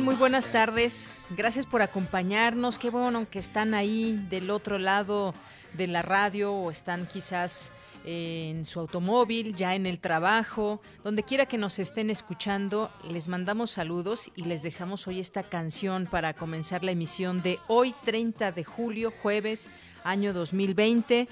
Muy buenas tardes. Gracias por acompañarnos. Qué bueno que están ahí del otro lado de la radio o están quizás en su automóvil, ya en el trabajo, donde quiera que nos estén escuchando, les mandamos saludos y les dejamos hoy esta canción para comenzar la emisión de hoy 30 de julio, jueves, año 2020.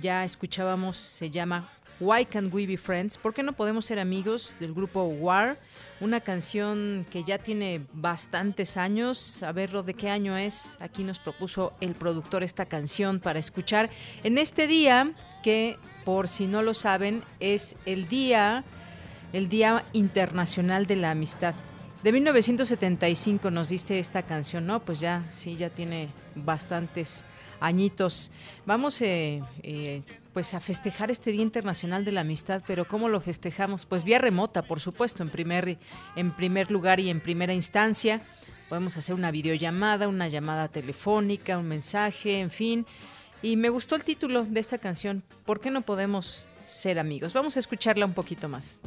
Ya escuchábamos, se llama Why Can't We Be Friends? ¿Por qué no podemos ser amigos del grupo War? Una canción que ya tiene bastantes años. A verlo de qué año es. Aquí nos propuso el productor esta canción para escuchar en este día que, por si no lo saben, es el día, el Día Internacional de la Amistad. De 1975 nos diste esta canción, ¿no? Pues ya, sí, ya tiene bastantes añitos. Vamos eh, eh, pues a festejar este Día Internacional de la Amistad, pero ¿cómo lo festejamos? Pues vía remota, por supuesto, en primer, en primer lugar y en primera instancia. Podemos hacer una videollamada, una llamada telefónica, un mensaje, en fin. Y me gustó el título de esta canción, ¿Por qué no podemos ser amigos? Vamos a escucharla un poquito más.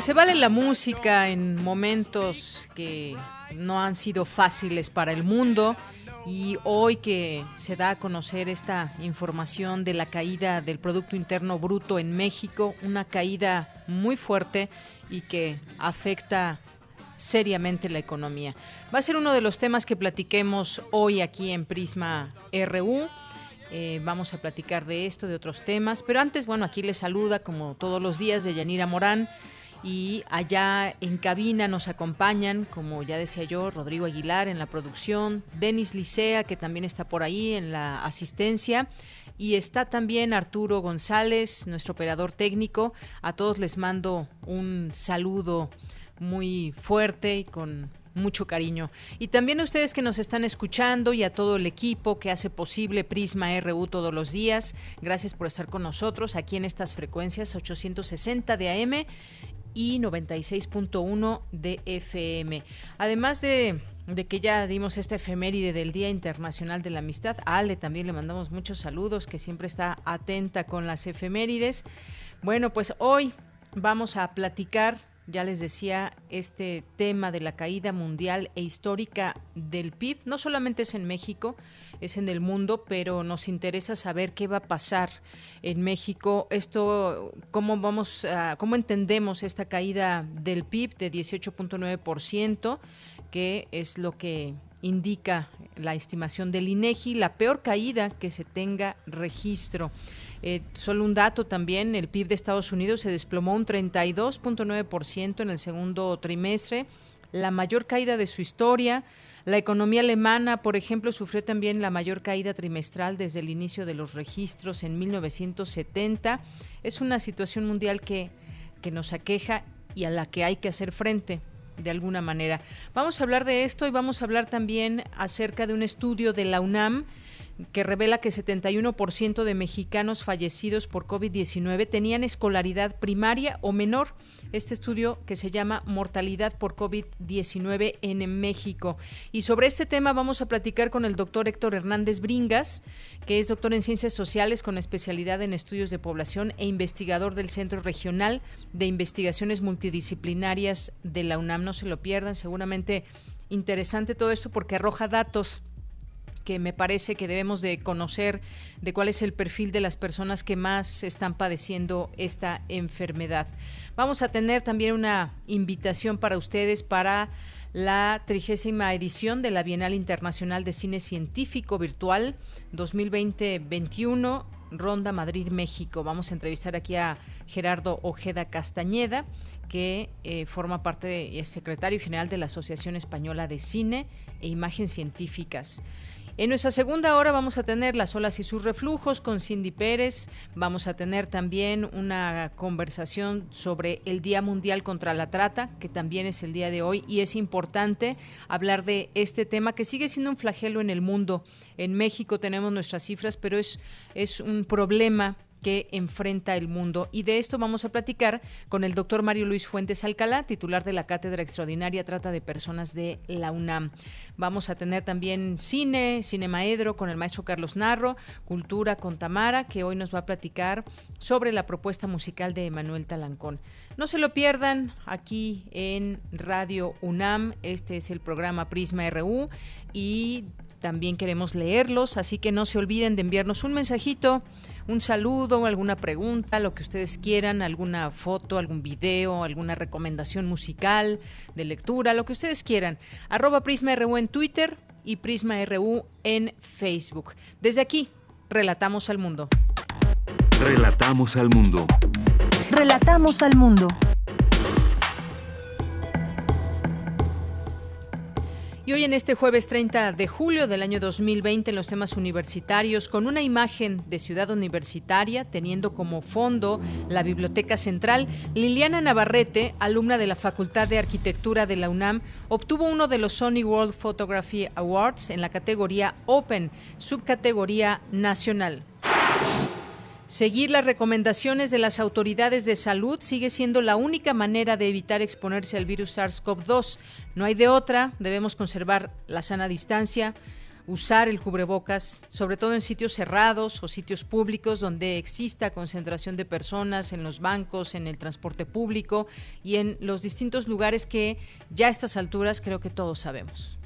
Pues se vale la música en momentos que no han sido fáciles para el mundo y hoy que se da a conocer esta información de la caída del Producto Interno Bruto en México, una caída muy fuerte y que afecta seriamente la economía. Va a ser uno de los temas que platiquemos hoy aquí en Prisma RU. Eh, vamos a platicar de esto, de otros temas, pero antes, bueno, aquí les saluda como todos los días de Yanira Morán y allá en cabina nos acompañan, como ya decía yo, Rodrigo Aguilar en la producción, Denis Licea, que también está por ahí en la asistencia, y está también Arturo González, nuestro operador técnico. A todos les mando un saludo muy fuerte y con mucho cariño. Y también a ustedes que nos están escuchando y a todo el equipo que hace posible Prisma RU todos los días. Gracias por estar con nosotros aquí en estas frecuencias 860 de AM y 96.1 de FM. Además de, que ya dimos esta efeméride del Día Internacional de la Amistad, a Ale también le mandamos muchos saludos, que siempre está atenta con las efemérides. Bueno, pues hoy vamos a platicar, ya les decía, este tema de la caída mundial e histórica del PIB. No solamente es en México, es en el mundo, pero nos interesa saber qué va a pasar en México. Esto, cómo vamos, a, cómo entendemos esta caída del PIB de 18.9%, que es lo que indica la estimación del INEGI, la peor caída que se tenga registro. Eh, solo un dato también, el PIB de Estados Unidos se desplomó un 32.9% en el segundo trimestre, la mayor caída de su historia. La economía alemana, por ejemplo, sufrió también la mayor caída trimestral desde el inicio de los registros en 1970. Es una situación mundial que, que nos aqueja y a la que hay que hacer frente de alguna manera. Vamos a hablar de esto y vamos a hablar también acerca de un estudio de la UNAM que revela que 71% de mexicanos fallecidos por COVID-19 tenían escolaridad primaria o menor. Este estudio que se llama Mortalidad por COVID-19 en México. Y sobre este tema vamos a platicar con el doctor Héctor Hernández Bringas, que es doctor en Ciencias Sociales con especialidad en estudios de población e investigador del Centro Regional de Investigaciones Multidisciplinarias de la UNAM. No se lo pierdan, seguramente interesante todo esto porque arroja datos que me parece que debemos de conocer de cuál es el perfil de las personas que más están padeciendo esta enfermedad. Vamos a tener también una invitación para ustedes para la trigésima edición de la Bienal Internacional de Cine Científico Virtual 2020-21, Ronda Madrid, México. Vamos a entrevistar aquí a Gerardo Ojeda Castañeda, que eh, forma parte de, es secretario general de la Asociación Española de Cine e Imagen Científicas. En nuestra segunda hora vamos a tener las olas y sus reflujos con Cindy Pérez. Vamos a tener también una conversación sobre el Día Mundial contra la Trata, que también es el día de hoy, y es importante hablar de este tema que sigue siendo un flagelo en el mundo. En México tenemos nuestras cifras, pero es, es un problema que enfrenta el mundo. Y de esto vamos a platicar con el doctor Mario Luis Fuentes Alcalá, titular de la Cátedra Extraordinaria Trata de Personas de la UNAM. Vamos a tener también cine, cinemaedro con el maestro Carlos Narro, cultura con Tamara, que hoy nos va a platicar sobre la propuesta musical de Emanuel Talancón. No se lo pierdan aquí en Radio UNAM. Este es el programa Prisma RU y también queremos leerlos, así que no se olviden de enviarnos un mensajito, un saludo, alguna pregunta, lo que ustedes quieran, alguna foto, algún video, alguna recomendación musical, de lectura, lo que ustedes quieran. Arroba Prisma RU en Twitter y Prisma RU en Facebook. Desde aquí, relatamos al mundo. Relatamos al mundo. Relatamos al mundo. Y hoy en este jueves 30 de julio del año 2020 en los temas universitarios, con una imagen de ciudad universitaria teniendo como fondo la Biblioteca Central, Liliana Navarrete, alumna de la Facultad de Arquitectura de la UNAM, obtuvo uno de los Sony World Photography Awards en la categoría Open, subcategoría nacional. Seguir las recomendaciones de las autoridades de salud sigue siendo la única manera de evitar exponerse al virus SARS-CoV-2. No hay de otra, debemos conservar la sana distancia, usar el cubrebocas, sobre todo en sitios cerrados o sitios públicos donde exista concentración de personas, en los bancos, en el transporte público y en los distintos lugares que ya a estas alturas creo que todos sabemos.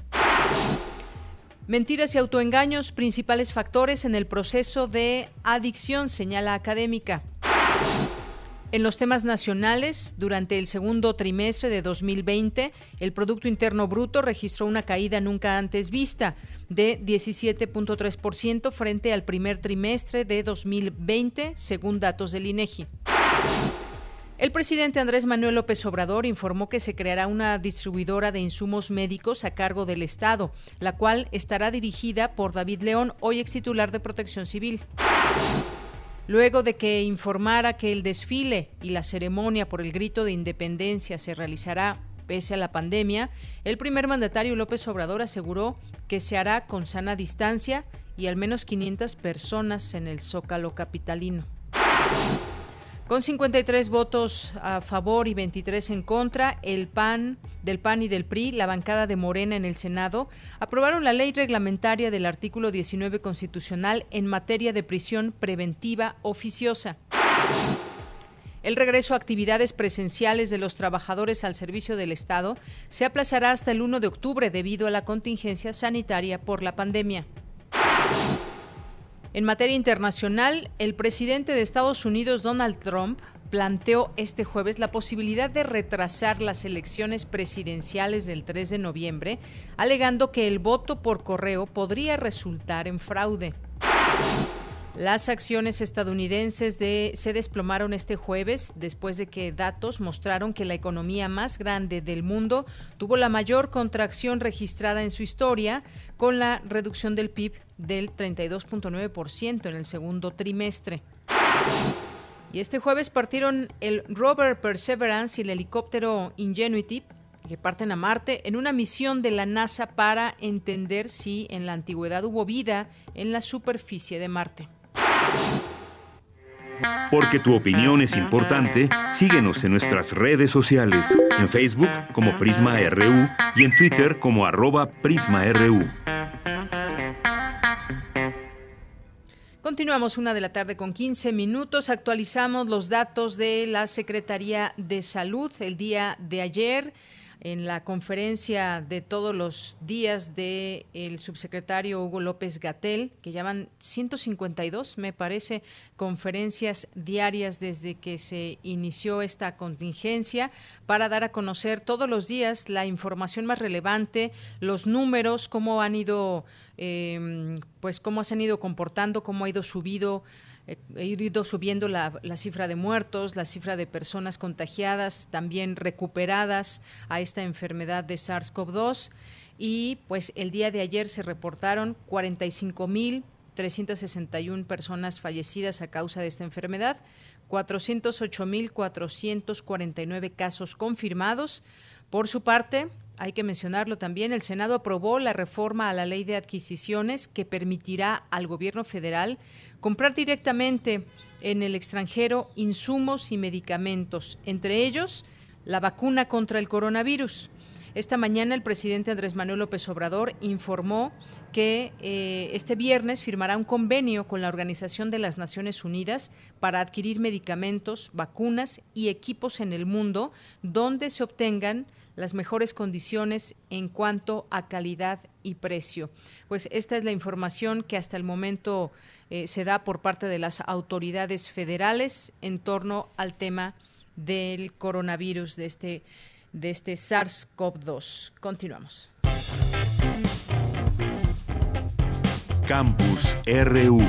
Mentiras y autoengaños, principales factores en el proceso de adicción, señala académica. En los temas nacionales, durante el segundo trimestre de 2020, el Producto Interno Bruto registró una caída nunca antes vista de 17.3% frente al primer trimestre de 2020, según datos del INEGI. El presidente Andrés Manuel López Obrador informó que se creará una distribuidora de insumos médicos a cargo del Estado, la cual estará dirigida por David León, hoy ex titular de Protección Civil. Luego de que informara que el desfile y la ceremonia por el grito de independencia se realizará pese a la pandemia, el primer mandatario López Obrador aseguró que se hará con sana distancia y al menos 500 personas en el Zócalo capitalino. Con 53 votos a favor y 23 en contra, el PAN, del PAN y del PRI, la bancada de Morena en el Senado, aprobaron la ley reglamentaria del artículo 19 constitucional en materia de prisión preventiva oficiosa. El regreso a actividades presenciales de los trabajadores al servicio del Estado se aplazará hasta el 1 de octubre debido a la contingencia sanitaria por la pandemia. En materia internacional, el presidente de Estados Unidos, Donald Trump, planteó este jueves la posibilidad de retrasar las elecciones presidenciales del 3 de noviembre, alegando que el voto por correo podría resultar en fraude. Las acciones estadounidenses de, se desplomaron este jueves después de que datos mostraron que la economía más grande del mundo tuvo la mayor contracción registrada en su historia, con la reducción del PIB del 32.9% en el segundo trimestre. Y este jueves partieron el rover Perseverance y el helicóptero Ingenuity que parten a Marte en una misión de la NASA para entender si en la antigüedad hubo vida en la superficie de Marte. Porque tu opinión es importante, síguenos en nuestras redes sociales, en Facebook como Prisma RU y en Twitter como arroba PrismaRU. Continuamos una de la tarde con 15 minutos. Actualizamos los datos de la Secretaría de Salud el día de ayer en la conferencia de todos los días del el subsecretario Hugo López Gatel, que llaman 152, me parece, conferencias diarias desde que se inició esta contingencia para dar a conocer todos los días la información más relevante, los números, cómo han ido, eh, pues cómo se han ido comportando, cómo ha ido subido He ido subiendo la, cifra de muertos, la cifra de personas contagiadas, también recuperadas a esta enfermedad de SARS-CoV-2 y pues el día de ayer se reportaron 45.361 personas fallecidas a causa de esta enfermedad, 408.449 casos confirmados. Por su parte, hay que mencionarlo también, el Senado aprobó la reforma a la ley de adquisiciones que permitirá al gobierno federal comprar directamente en el extranjero insumos y medicamentos, entre ellos la vacuna contra el coronavirus. Esta mañana el presidente Andrés Manuel López Obrador informó que eh, este viernes firmará un convenio con la Organización de las Naciones Unidas para adquirir medicamentos, vacunas y equipos en el mundo donde se obtengan las mejores condiciones en cuanto a calidad y precio. Pues esta es la información que hasta el momento eh, se da por parte de las autoridades federales en torno al tema del coronavirus, de este, de este SARS-CoV-2. Continuamos. Campus RU.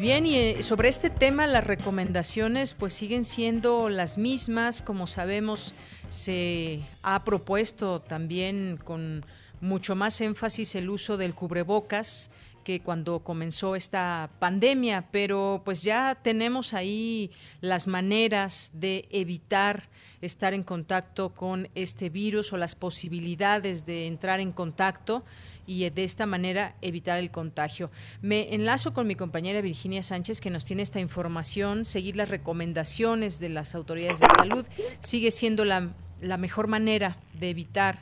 Bien, y eh, sobre este tema las recomendaciones pues siguen siendo las mismas, como sabemos se ha propuesto también con mucho más énfasis el uso del cubrebocas que cuando comenzó esta pandemia, pero pues ya tenemos ahí las maneras de evitar estar en contacto con este virus o las posibilidades de entrar en contacto y de esta manera evitar el contagio. Me enlazo con mi compañera Virginia Sánchez que nos tiene esta información, seguir las recomendaciones de las autoridades de salud sigue siendo la, la mejor manera de evitar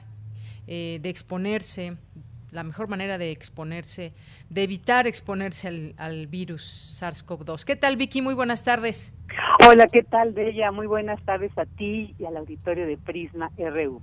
eh, de exponerse, la mejor manera de exponerse, de evitar exponerse al, al virus SARS-CoV-2. ¿Qué tal, Vicky? Muy buenas tardes. Hola, ¿qué tal, Bella? Muy buenas tardes a ti y al auditorio de Prisma RU.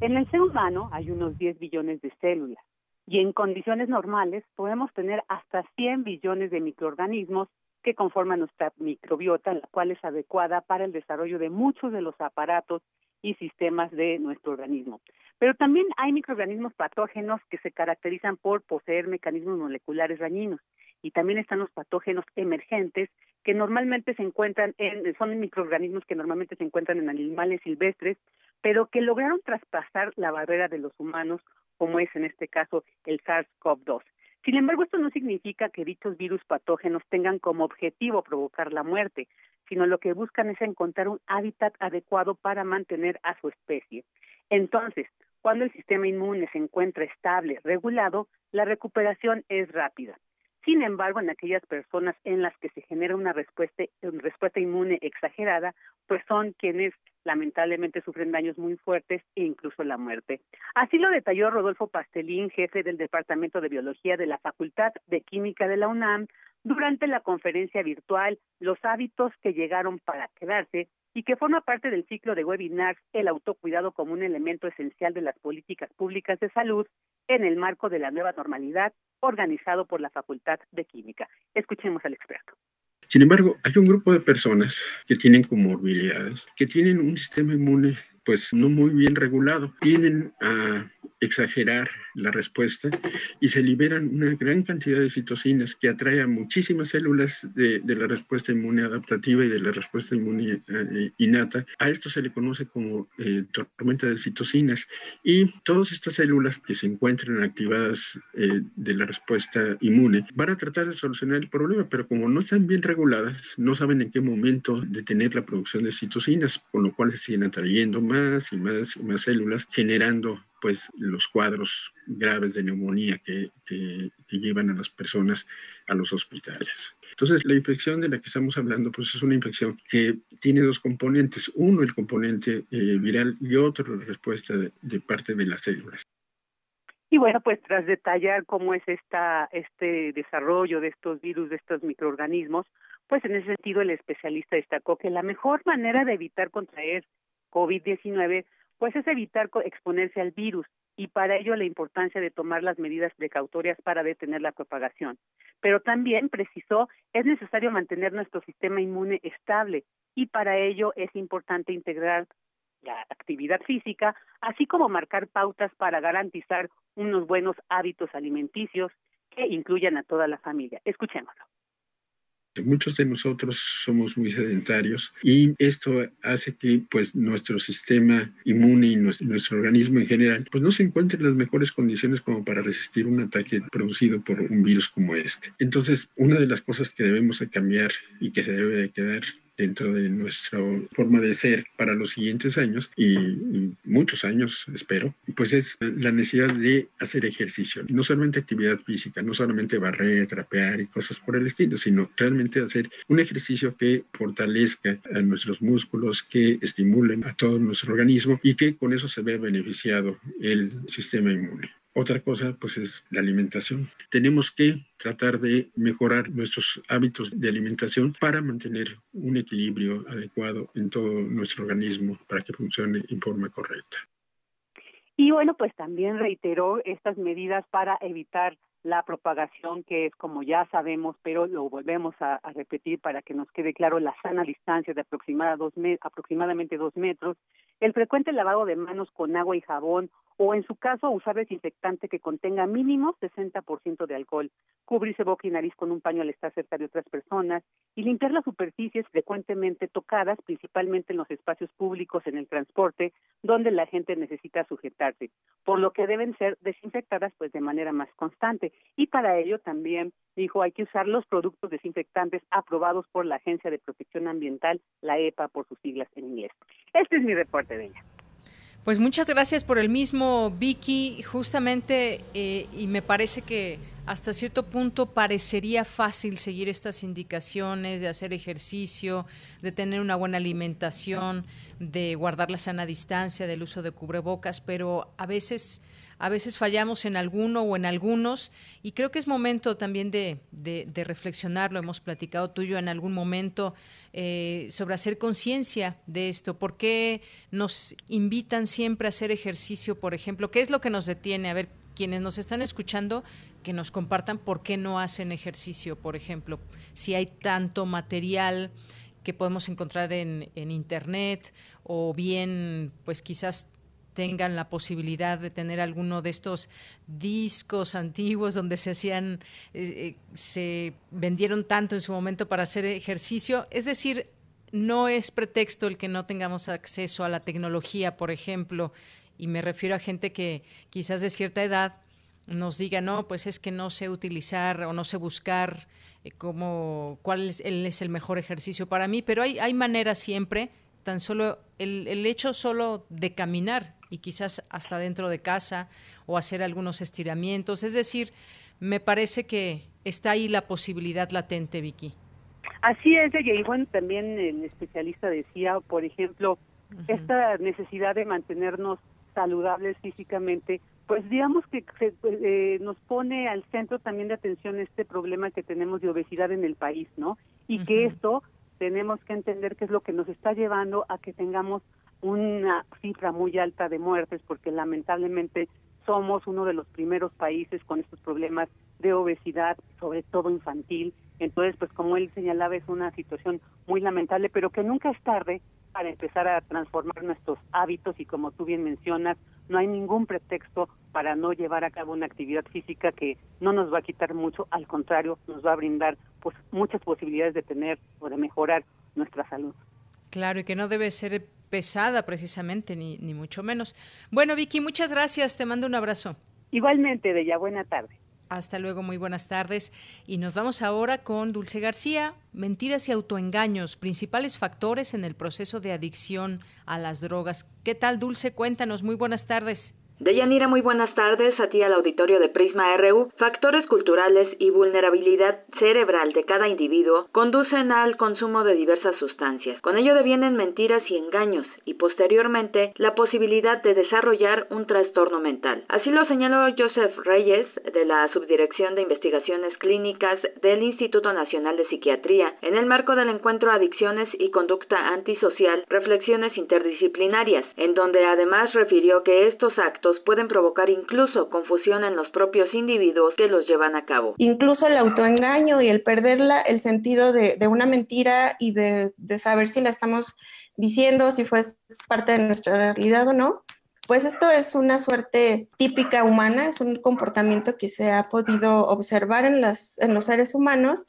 En el ser humano hay unos 10 billones de células y en condiciones normales podemos tener hasta 100 billones de microorganismos que conforman nuestra microbiota, la cual es adecuada para el desarrollo de muchos de los aparatos y sistemas de nuestro organismo. Pero también hay microorganismos patógenos que se caracterizan por poseer mecanismos moleculares dañinos y también están los patógenos emergentes que normalmente se encuentran en son microorganismos que normalmente se encuentran en animales silvestres, pero que lograron traspasar la barrera de los humanos, como es en este caso el SARS-CoV-2. Sin embargo, esto no significa que dichos virus patógenos tengan como objetivo provocar la muerte, sino lo que buscan es encontrar un hábitat adecuado para mantener a su especie. Entonces, cuando el sistema inmune se encuentra estable, regulado, la recuperación es rápida. Sin embargo, en aquellas personas en las que se genera una respuesta, respuesta inmune exagerada, pues son quienes lamentablemente sufren daños muy fuertes e incluso la muerte. Así lo detalló Rodolfo Pastelín, jefe del Departamento de Biología de la Facultad de Química de la UNAM, durante la conferencia virtual Los hábitos que llegaron para quedarse y que forma parte del ciclo de webinars El autocuidado como un elemento esencial de las políticas públicas de salud en el marco de la nueva normalidad organizado por la Facultad de Química. Escuchemos al experto. Sin embargo, hay un grupo de personas que tienen comorbilidades, que tienen un sistema inmune pues no muy bien regulado, tienden a exagerar la respuesta y se liberan una gran cantidad de citocinas que atrae a muchísimas células de, la respuesta inmune adaptativa y de la respuesta inmune eh, innata. A esto se le conoce como eh, tormenta de citocinas y todas estas células que se encuentran activadas eh, de la respuesta inmune van a tratar de solucionar el problema, pero como no están bien reguladas, no saben en qué momento detener la producción de citocinas, con lo cual se siguen atrayendo más y más y más células, generando pues los cuadros graves de neumonía que, que, llevan a las personas a los hospitales. Entonces, la infección de la que estamos hablando, pues es una infección que tiene dos componentes. Uno, el componente eh, viral y otro, la respuesta de, de, parte de las células. Y bueno, pues tras detallar cómo es esta, este desarrollo de estos virus, de estos microorganismos, pues en ese sentido el especialista destacó que la mejor manera de evitar contraer COVID-19 pues es evitar exponerse al virus y para ello la importancia de tomar las medidas precautorias para detener la propagación. Pero también precisó es necesario mantener nuestro sistema inmune estable y para ello es importante integrar la actividad física, así como marcar pautas para garantizar unos buenos hábitos alimenticios que incluyan a toda la familia. Escuchémoslo. Muchos de nosotros somos muy sedentarios y esto hace que pues nuestro sistema inmune y nuestro, organismo en general pues no se encuentre en las mejores condiciones como para resistir un ataque producido por un virus como este. Entonces, una de las cosas que debemos de cambiar y que se debe de quedar dentro de nuestra forma de ser para los siguientes años y, muchos años, espero, pues es la necesidad de hacer ejercicio, no solamente actividad física, no solamente barrer, trapear y cosas por el estilo, sino realmente hacer un ejercicio que fortalezca a nuestros músculos, que estimulen a todo nuestro organismo y que con eso se vea beneficiado el sistema inmune. Otra cosa, pues, es la alimentación. Tenemos que tratar de mejorar nuestros hábitos de alimentación para mantener un equilibrio adecuado en todo nuestro organismo para que funcione en forma correcta. Y bueno, pues también reiteró estas medidas para evitar la propagación, que es como ya sabemos, pero lo volvemos a, repetir para que nos quede claro, la sana distancia de aproximadamente dos metros, el frecuente lavado de manos con agua y jabón o en su caso usar desinfectante que contenga mínimo 60% de alcohol, cubrirse boca y nariz con un paño al estar cerca de otras personas y limpiar las superficies frecuentemente tocadas, principalmente en los espacios públicos, en el transporte, donde la gente necesita sujetarse, por lo que deben ser desinfectadas pues de manera más constante. Y para ello también dijo hay que usar los productos desinfectantes aprobados por la Agencia de Protección Ambiental, la EPA por sus siglas en inglés. Este es mi reporte de ella. Pues muchas gracias por el mismo, Vicky. Justamente, eh, y me parece que hasta cierto punto parecería fácil seguir estas indicaciones de hacer ejercicio, de tener una buena alimentación, de guardar la sana distancia, del uso de cubrebocas, pero a veces a veces fallamos en alguno o en algunos y creo que es momento también de, de, de reflexionar, lo hemos platicado tú y yo en algún momento, eh, sobre hacer conciencia de esto. ¿Por qué nos invitan siempre a hacer ejercicio, por ejemplo? ¿Qué es lo que nos detiene? A ver, quienes nos están escuchando, que nos compartan por qué no hacen ejercicio, por ejemplo. Si hay tanto material que podemos encontrar en, en internet o bien pues quizás tengan la posibilidad de tener alguno de estos discos antiguos donde se hacían, eh, eh, se vendieron tanto en su momento para hacer ejercicio. Es decir, no es pretexto el que no tengamos acceso a la tecnología, por ejemplo, y me refiero a gente que quizás de cierta edad nos diga, no, pues es que no sé utilizar o no sé buscar eh, cómo, cuál es el, es el mejor ejercicio para mí, pero hay, hay maneras siempre, tan solo el, el hecho solo de caminar y quizás hasta dentro de casa o hacer algunos estiramientos. Es decir, me parece que está ahí la posibilidad latente, Vicky. Así es, y bueno, también el especialista decía, por ejemplo, esta necesidad de mantenernos saludables físicamente, pues digamos que eh, nos pone al centro también de atención este problema que tenemos de obesidad en el país, ¿no? Y que esto tenemos que entender que es lo que nos está llevando a que tengamos una cifra muy alta de muertes porque lamentablemente somos uno de los primeros países con estos problemas de obesidad, sobre todo infantil. Entonces, pues como él señalaba, es una situación muy lamentable, pero que nunca es tarde para empezar a transformar nuestros hábitos y como tú bien mencionas, no hay ningún pretexto para no llevar a cabo una actividad física que no nos va a quitar mucho, al contrario, nos va a brindar pues muchas posibilidades de tener o de mejorar nuestra salud. Claro, y que no debe ser pesada precisamente, ni, ni mucho menos. Bueno, Vicky, muchas gracias, te mando un abrazo. Igualmente, Bella, buena tarde. Hasta luego, muy buenas tardes. Y nos vamos ahora con Dulce García. Mentiras y autoengaños, principales factores en el proceso de adicción a las drogas. ¿Qué tal, Dulce? Cuéntanos, muy buenas tardes. Deyanira, muy buenas tardes a ti al auditorio de Prisma RU. Factores culturales y vulnerabilidad cerebral de cada individuo conducen al consumo de diversas sustancias. Con ello devienen mentiras y engaños y posteriormente la posibilidad de desarrollar un trastorno mental. Así lo señaló Joseph Reyes de la Subdirección de Investigaciones Clínicas del Instituto Nacional de Psiquiatría en el marco del encuentro Adicciones y Conducta Antisocial, Reflexiones Interdisciplinarias, en donde además refirió que estos actos pueden provocar incluso confusión en los propios individuos que los llevan a cabo. Incluso el autoengaño y el perderla, el sentido de, una mentira y de, saber si la estamos diciendo, si fue parte de nuestra realidad o no, pues esto es una suerte típica humana, es un comportamiento que se ha podido observar en, las, en los seres humanos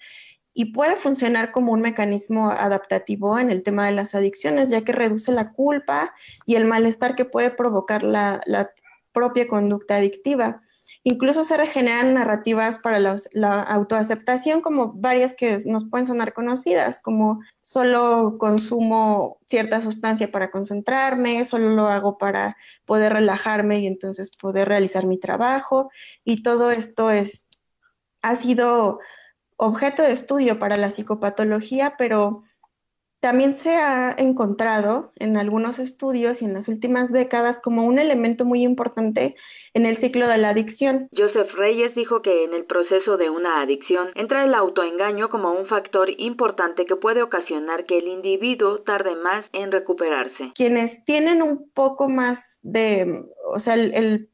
y puede funcionar como un mecanismo adaptativo en el tema de las adicciones, ya que reduce la culpa y el malestar que puede provocar la, la propia conducta adictiva. Incluso se regeneran narrativas para la autoaceptación, como varias que nos pueden sonar conocidas, como solo consumo cierta sustancia para concentrarme, solo lo hago para poder relajarme y entonces poder realizar mi trabajo. Y todo esto es, ha sido objeto de estudio para la psicopatología, pero también se ha encontrado en algunos estudios y en las últimas décadas como un elemento muy importante en el ciclo de la adicción. Joseph Reyes dijo que en el proceso de una adicción entra el autoengaño como un factor importante que puede ocasionar que el individuo tarde más en recuperarse. Quienes tienen un poco más de, o sea, el,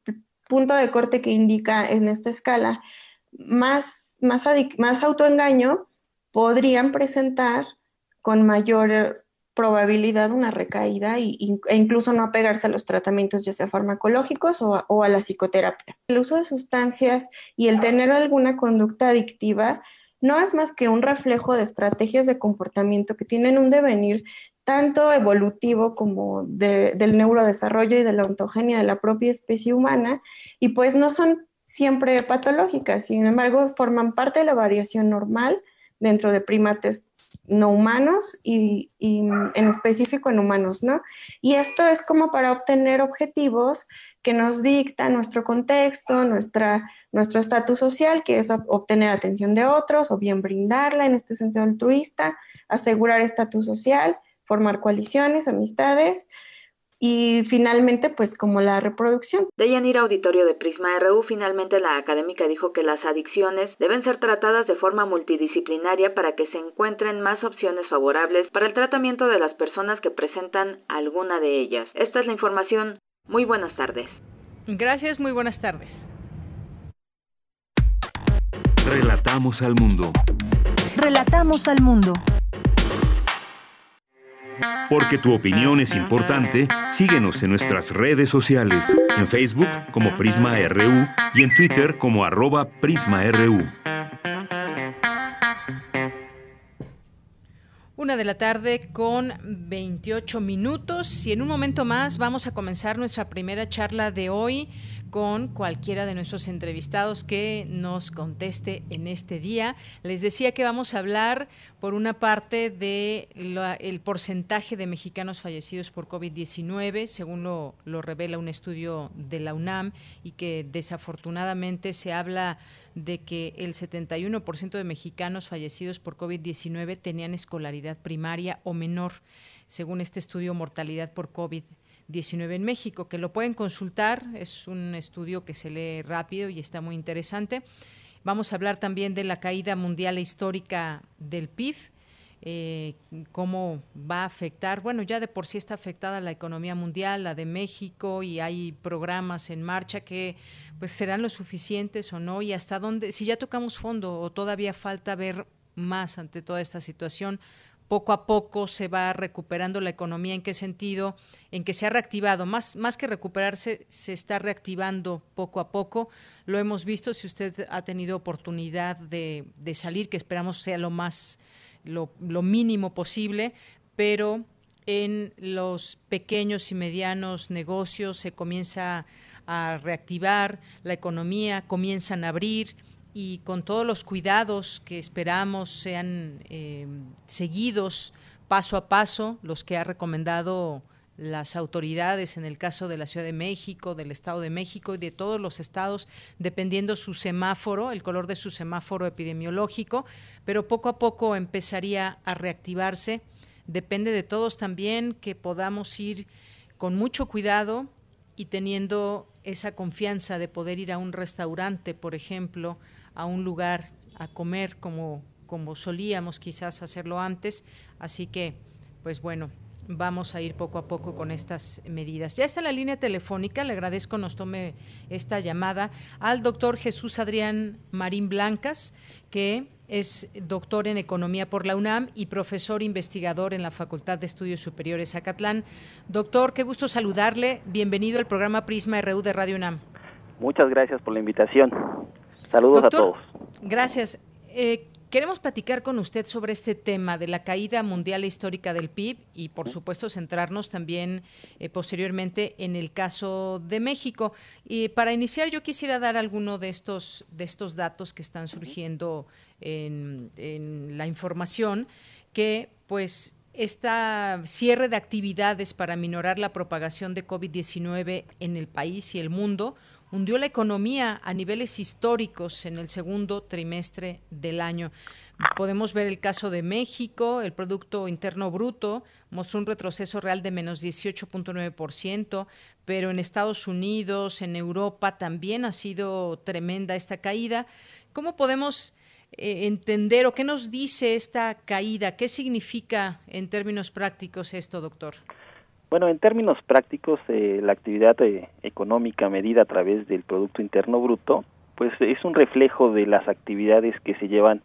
punto de corte que indica en esta escala, más, más, más autoengaño, podrían presentar con mayor probabilidad una recaída e incluso no apegarse a los tratamientos ya sea farmacológicos o a, la psicoterapia. El uso de sustancias y el tener alguna conducta adictiva no es más que un reflejo de estrategias de comportamiento que tienen un devenir tanto evolutivo como del neurodesarrollo y de la ontogenia de la propia especie humana y pues no son siempre patológicas, sin embargo forman parte de la variación normal dentro de primates no humanos y, en específico en humanos, ¿no? Y esto es como para obtener objetivos que nos dicta nuestro contexto, nuestra, nuestro estatus social, que es obtener atención de otros o bien brindarla en este sentido altruista, asegurar estatus social, formar coaliciones, amistades, y finalmente, pues como la reproducción. De ir auditorio de Prisma RU, finalmente la académica dijo que las adicciones deben ser tratadas de forma multidisciplinaria para que se encuentren más opciones favorables para el tratamiento de las personas que presentan alguna de ellas. Esta es la información. Muy buenas tardes. Gracias, muy buenas tardes. Relatamos al mundo. Relatamos al mundo. Porque tu opinión es importante, síguenos en nuestras redes sociales, en Facebook como Prisma RU y en Twitter como arroba PrismaRU. Una de la tarde con 28 minutos y en un momento más vamos a comenzar nuestra primera charla de hoy con cualquiera de nuestros entrevistados que nos conteste en este día. Les decía que vamos a hablar, por una parte, de el porcentaje de mexicanos fallecidos por COVID-19, según lo, lo revela un estudio de la UNAM, y que desafortunadamente se habla de que el 71% de mexicanos fallecidos por COVID-19 tenían escolaridad primaria o menor, según este estudio Mortalidad por COVID-19 19 en México, que lo pueden consultar, es un estudio que se lee rápido y está muy interesante. Vamos a hablar también de la caída mundial e histórica del PIB, eh, cómo va a afectar, bueno, ya de por sí está afectada la economía mundial, la de México, y hay programas en marcha que pues serán lo suficientes o no, y hasta dónde, si ya tocamos fondo o todavía falta ver más ante toda esta situación, poco a poco se va recuperando la economía, ¿en qué sentido? En que se ha reactivado, más, más que recuperarse, se está reactivando poco a poco. Lo hemos visto, si usted ha tenido oportunidad de, salir, que esperamos sea lo más, lo, lo mínimo posible, pero en los pequeños y medianos negocios se comienza a reactivar la economía, comienzan a abrir y con todos los cuidados que esperamos sean eh, seguidos paso a paso, los que ha recomendado las autoridades en el caso de la Ciudad de México, del Estado de México y de todos los estados, dependiendo su semáforo, el color de su semáforo epidemiológico, pero poco a poco empezaría a reactivarse. Depende de todos también que podamos ir con mucho cuidado y teniendo esa confianza de poder ir a un restaurante, por ejemplo, a un lugar a comer como, como solíamos quizás hacerlo antes. Así que, pues bueno, vamos a ir poco a poco con estas medidas. Ya está la línea telefónica, le agradezco nos tome esta llamada al doctor Jesús Adrián Marín Blancas, que es doctor en Economía por la UNAM y profesor investigador en la Facultad de Estudios Superiores Acatlán. Doctor, qué gusto saludarle. Bienvenido al programa Prisma RU de Radio UNAM. Muchas gracias por la invitación. Saludos a todos. Gracias. Eh, queremos platicar con usted sobre este tema de la caída mundial e histórica del PIB y, por supuesto, centrarnos también eh, posteriormente en el caso de México. Y para iniciar, yo quisiera dar alguno de estos, de estos datos que están surgiendo en, en la información, que, pues, esta cierre de actividades para minorar la propagación de COVID-19 en el país y el mundo hundió la economía a niveles históricos en el segundo trimestre del año. Podemos ver el caso de México, el Producto Interno Bruto mostró un retroceso real de menos 18.9%, pero en Estados Unidos, en Europa también ha sido tremenda esta caída. ¿Cómo podemos eh, entender o qué nos dice esta caída? ¿Qué significa en términos prácticos esto, doctor? Bueno, en términos prácticos, eh, la actividad eh, económica medida a través del Producto Interno Bruto, pues es un reflejo de las actividades que se llevan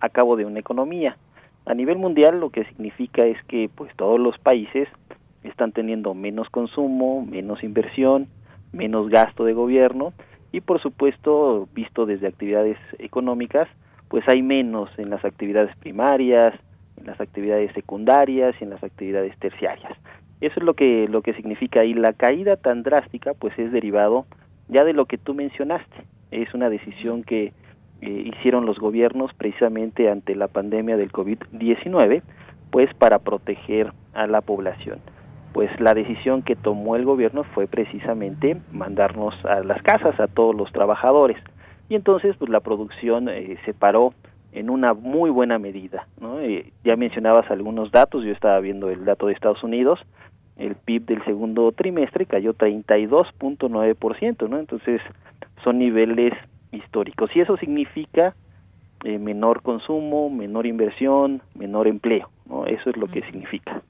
a cabo de una economía. A nivel mundial, lo que significa es que pues todos los países están teniendo menos consumo, menos inversión, menos gasto de gobierno y por supuesto, visto desde actividades económicas, pues hay menos en las actividades primarias, en las actividades secundarias y en las actividades terciarias. Eso es lo que, lo que significa. Y la caída tan drástica, pues es derivado ya de lo que tú mencionaste. Es una decisión que eh, hicieron los gobiernos precisamente ante la pandemia del COVID-19, pues para proteger a la población. Pues la decisión que tomó el gobierno fue precisamente mandarnos a las casas a todos los trabajadores. Y entonces, pues la producción eh, se paró en una muy buena medida. ¿no? Eh, ya mencionabas algunos datos, yo estaba viendo el dato de Estados Unidos, el PIB del segundo trimestre cayó 32.9%, ¿no? Entonces, son niveles históricos y eso significa eh, menor consumo, menor inversión, menor empleo, ¿no? Eso es lo que significa.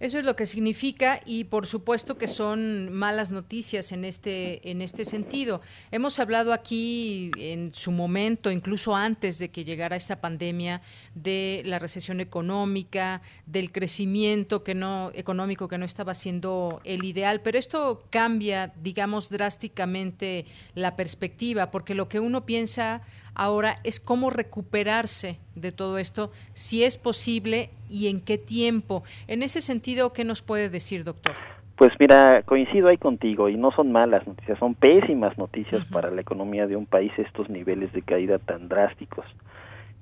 Eso es lo que significa y por supuesto que son malas noticias en este en este sentido. Hemos hablado aquí en su momento, incluso antes de que llegara esta pandemia, de la recesión económica, del crecimiento que no económico que no estaba siendo el ideal, pero esto cambia, digamos, drásticamente la perspectiva, porque lo que uno piensa ahora es cómo recuperarse de todo esto, si es posible y en qué tiempo. En ese sentido, ¿qué nos puede decir, doctor? Pues mira, coincido ahí contigo y no son malas noticias, son pésimas noticias para la economía de un país estos niveles de caída tan drásticos.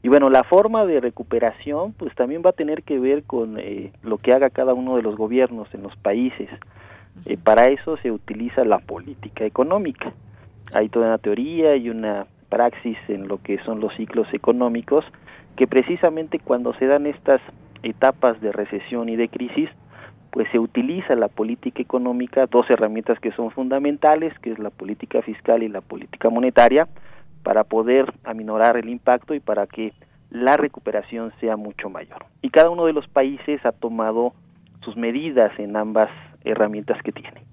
Y bueno, la forma de recuperación pues también va a tener que ver con eh, lo que haga cada uno de los gobiernos en los países. Eh, para eso se utiliza la política económica. Hay toda una teoría y una praxis en lo que son los ciclos económicos, que precisamente cuando se dan estas etapas de recesión y de crisis, pues se utiliza la política económica, dos herramientas que son fundamentales, que es la política fiscal y la política monetaria, para poder aminorar el impacto y para que la recuperación sea mucho mayor. Y cada uno de los países ha tomado sus medidas en ambas herramientas que tiene.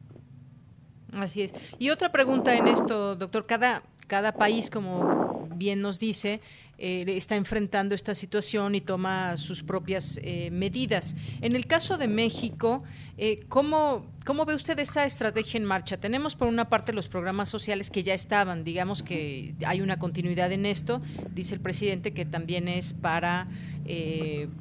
Así es. Y otra pregunta en esto, doctor, cada cada país, como bien nos dice, eh, está enfrentando esta situación y toma sus propias eh, medidas. En el caso de México, eh, ¿cómo, ¿cómo, ve usted esa estrategia en marcha? Tenemos por una parte los programas sociales que ya estaban, digamos que hay una continuidad en esto, dice el presidente que también es para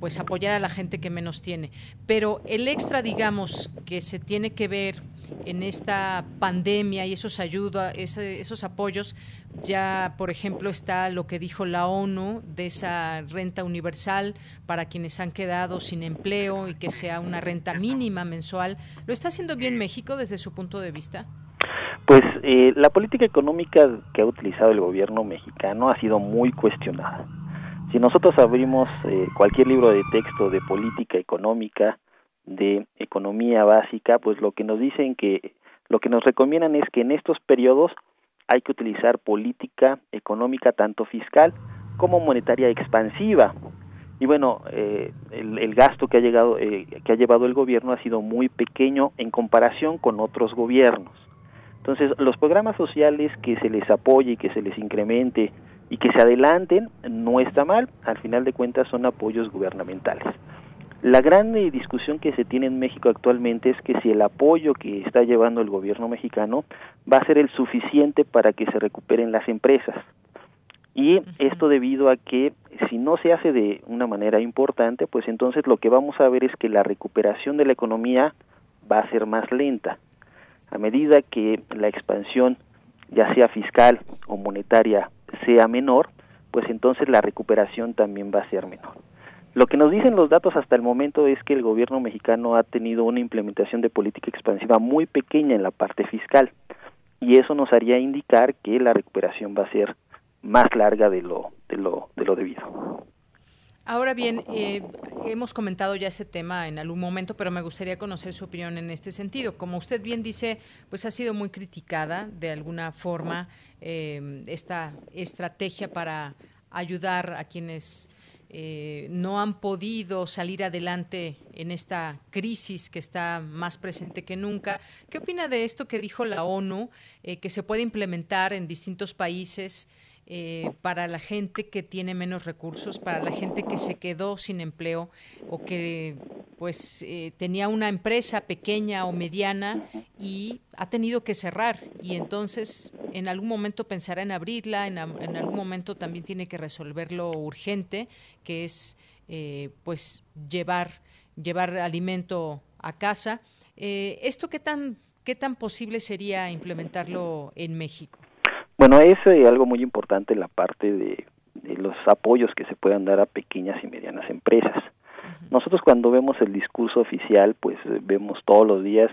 pues apoyar a la gente que menos tiene, pero el extra, digamos, que se tiene que ver en esta pandemia y esos ayuda, esos apoyos, ya, por ejemplo, está lo que dijo la ONU de esa renta universal para quienes han quedado sin empleo y que sea una renta mínima mensual. ¿Lo está haciendo bien México desde su punto de vista? Pues eh, la política económica que ha utilizado el gobierno mexicano ha sido muy cuestionada. Si nosotros abrimos eh, cualquier libro de texto de política económica, de economía básica, pues lo que nos dicen que lo que nos recomiendan es que en estos periodos hay que utilizar política económica tanto fiscal como monetaria expansiva. Y bueno, eh, el, gasto que ha, llegado, eh, que ha llevado el gobierno ha sido muy pequeño en comparación con otros gobiernos. Entonces, los programas sociales que se les apoye y que se les incremente y que se adelanten no está mal, al final de cuentas son apoyos gubernamentales. La gran discusión que se tiene en México actualmente es que si el apoyo que está llevando el gobierno mexicano va a ser el suficiente para que se recuperen las empresas. Y esto debido a que si no se hace de una manera importante, pues entonces lo que vamos a ver es que la recuperación de la economía va a ser más lenta. A medida que la expansión, ya sea fiscal o monetaria, sea menor, pues entonces la recuperación también va a ser menor. Lo que nos dicen los datos hasta el momento es que el gobierno mexicano ha tenido una implementación de política expansiva muy pequeña en la parte fiscal y eso nos haría indicar que la recuperación va a ser más larga de lo de lo de lo debido. Ahora bien, eh, hemos comentado ya ese tema en algún momento, pero me gustaría conocer su opinión en este sentido. Como usted bien dice, pues ha sido muy criticada de alguna forma eh, esta estrategia para ayudar a quienes eh, no han podido salir adelante en esta crisis que está más presente que nunca. ¿Qué opina de esto que dijo la ONU, eh, que se puede implementar en distintos países? Eh, para la gente que tiene menos recursos, para la gente que se quedó sin empleo o que pues eh, tenía una empresa pequeña o mediana y ha tenido que cerrar y entonces en algún momento pensará en abrirla, en, algún momento también tiene que resolver lo urgente que es eh, pues llevar llevar alimento a casa. ¿Esto qué tan qué tan posible sería implementarlo en México? Bueno, es eh, algo muy importante la parte de, los apoyos que se puedan dar a pequeñas y medianas empresas. Nosotros cuando vemos el discurso oficial, pues eh, vemos todos los días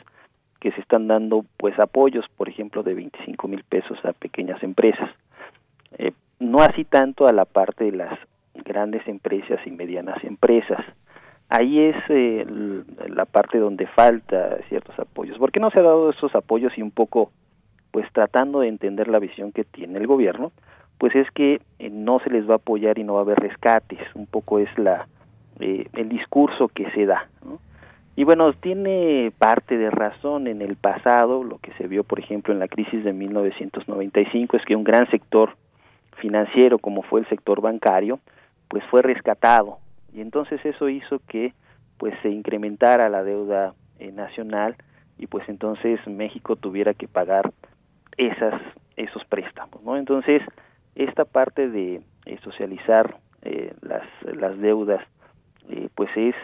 que se están dando pues apoyos, por ejemplo, de 25 mil pesos a pequeñas empresas. Eh, no así tanto a la parte de las grandes empresas y medianas empresas. Ahí es la parte donde falta ciertos apoyos. ¿Por qué no se ha dado esos apoyos y un poco pues tratando de entender la visión que tiene el gobierno, pues es que eh, no se les va a apoyar y no va a haber rescates, un poco es la eh, el discurso que se da. Y bueno, tiene parte de razón en el pasado, lo que se vio, por ejemplo, en la crisis de 1995, es que un gran sector financiero, como fue el sector bancario, pues fue rescatado. Y entonces eso hizo que pues se incrementara la deuda eh, nacional y pues entonces México tuviera que pagar esas esos préstamos no entonces esta parte de eh, socializar eh, las las deudas eh, pues es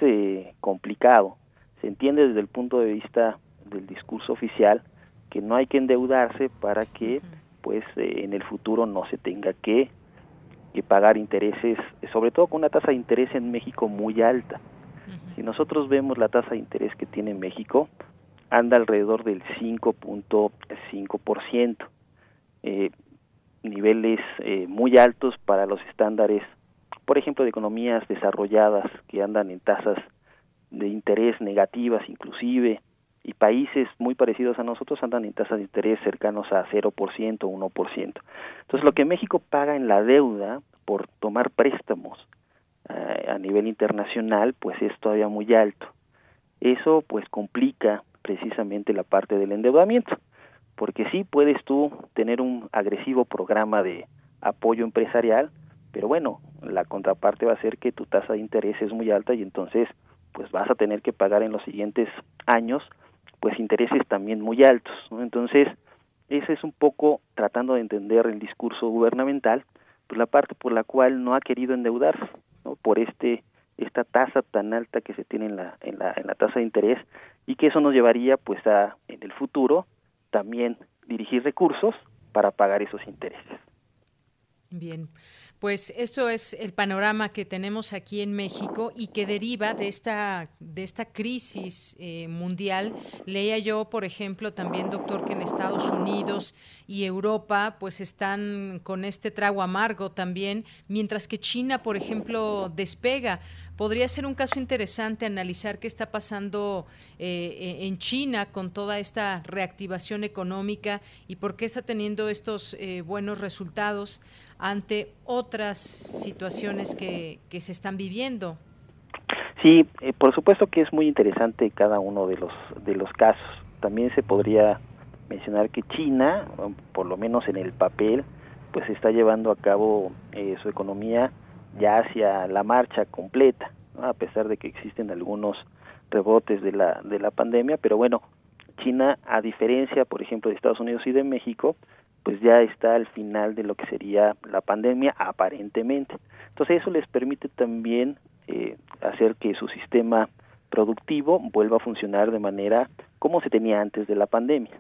complicado. Se entiende desde el punto de vista del discurso oficial que no hay que endeudarse para que pues en el futuro no se tenga que, que pagar intereses sobre todo con una tasa de interés en México muy alta. Si nosotros vemos la tasa de interés que tiene México anda alrededor del 5.5%, eh, niveles eh, muy altos para los estándares, por ejemplo, de economías desarrolladas que andan en tasas de interés negativas inclusive, y países muy parecidos a nosotros andan en tasas de interés cercanos a 0%, 1%. Entonces, lo que México paga en la deuda por tomar préstamos eh, a nivel internacional, pues es todavía muy alto. Eso pues complica precisamente la parte del endeudamiento, porque sí puedes tú tener un agresivo programa de apoyo empresarial, pero bueno, la contraparte va a ser que tu tasa de interés es muy alta y entonces pues vas a tener que pagar en los siguientes años pues intereses también muy altos. Entonces, ese es un poco tratando de entender el discurso gubernamental, pues la parte por la cual no ha querido endeudarse, ¿no? por este esta tasa tan alta que se tiene en la, en la, en la tasa de interés y que eso nos llevaría pues a en el futuro también dirigir recursos para pagar esos intereses. Bien, pues esto es el panorama que tenemos aquí en México y que deriva de esta, de esta crisis eh, mundial. Leía yo, por ejemplo, también, doctor, que en Estados Unidos y Europa pues están con este trago amargo también, mientras que China, por ejemplo, despega. Podría ser un caso interesante analizar qué está pasando eh, en China con toda esta reactivación económica y por qué está teniendo estos eh, buenos resultados ante otras situaciones que, que se están viviendo. Sí, eh, por supuesto que es muy interesante cada uno de los de los casos. También se podría mencionar que China, por lo menos en el papel, pues está llevando a cabo eh, su economía ya hacia la marcha completa, a pesar de que existen algunos rebotes de la de la pandemia, pero bueno, China, a diferencia, por ejemplo, de Estados Unidos y de México, pues ya está al final de lo que sería la pandemia aparentemente. Entonces eso les permite también eh, hacer que su sistema productivo vuelva a funcionar de manera como se tenía antes de la pandemia.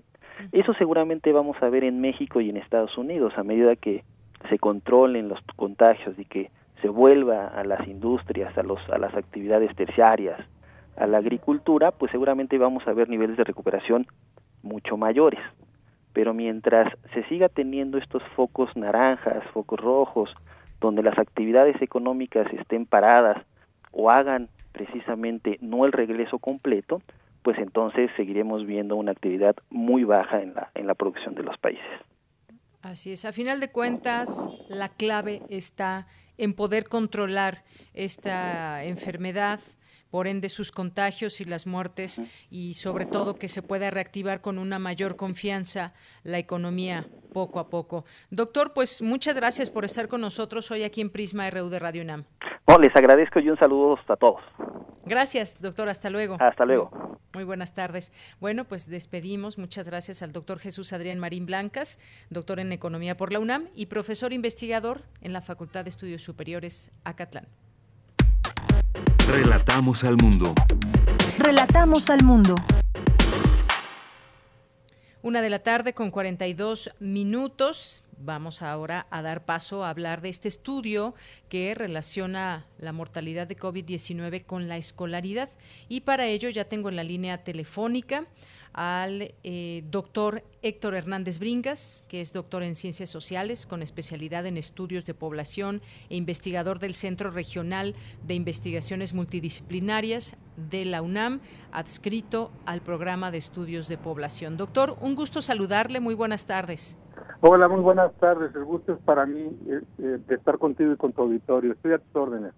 Eso seguramente vamos a ver en México y en Estados Unidos a medida que se controlen los contagios y que se vuelva a las industrias, a los a las actividades terciarias, a la agricultura, pues seguramente vamos a ver niveles de recuperación mucho mayores pero mientras se siga teniendo estos focos naranjas, focos rojos, donde las actividades económicas estén paradas o hagan precisamente no el regreso completo, pues entonces seguiremos viendo una actividad muy baja en la, en la producción de los países. Así es, a final de cuentas, la clave está en poder controlar esta enfermedad, por ende sus contagios y las muertes y sobre todo que se pueda reactivar con una mayor confianza la economía poco a poco. Doctor, pues muchas gracias por estar con nosotros hoy aquí en Prisma RU de Radio UNAM. No, les agradezco y un saludo a todos. Gracias, doctor. Hasta luego. Hasta luego. Muy buenas tardes. Bueno, pues despedimos. Muchas gracias al doctor Jesús Adrián Marín Blancas, doctor en Economía por la UNAM y profesor investigador en la Facultad de Estudios Superiores Acatlán. Relatamos al mundo. Relatamos al mundo. Una de la tarde con 42 minutos. Vamos ahora a dar paso a hablar de este estudio que relaciona la mortalidad de COVID-19 con la escolaridad. Y para ello ya tengo en la línea telefónica al eh, doctor Héctor Hernández Bringas, que es doctor en Ciencias Sociales con especialidad en estudios de población e investigador del Centro Regional de Investigaciones Multidisciplinarias de la UNAM, adscrito al programa de estudios de población. Doctor, un gusto saludarle, muy buenas tardes. Hola, muy buenas tardes. El gusto es para mí eh, eh, de estar contigo y con tu auditorio. Estoy a tus órdenes.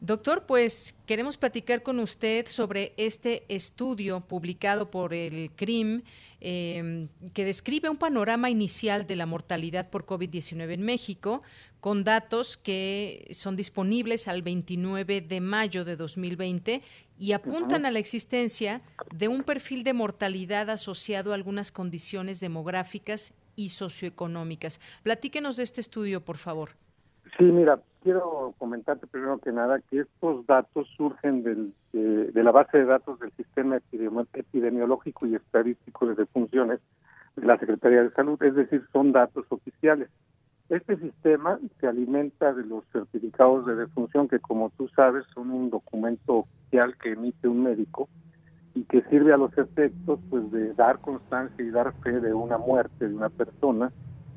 Doctor, pues queremos platicar con usted sobre este estudio publicado por el CRIM em, que describe un panorama inicial de la mortalidad por COVID-19 en México con datos que son disponibles al 29 de mayo de 2020 y apuntan a la existencia de un perfil de mortalidad asociado a algunas condiciones demográficas y socioeconómicas. Platíquenos de este estudio, por favor. Sí, mira, quiero comentarte primero que nada que estos datos surgen del, de, la base de datos del Sistema Epidemiológico y Estadístico de Defunciones de la Secretaría de Salud, es decir, son datos oficiales. Este sistema se alimenta de los certificados de defunción que, como tú sabes, son un documento oficial que emite un médico y que sirve a los efectos pues de dar constancia y dar fe de una muerte de una persona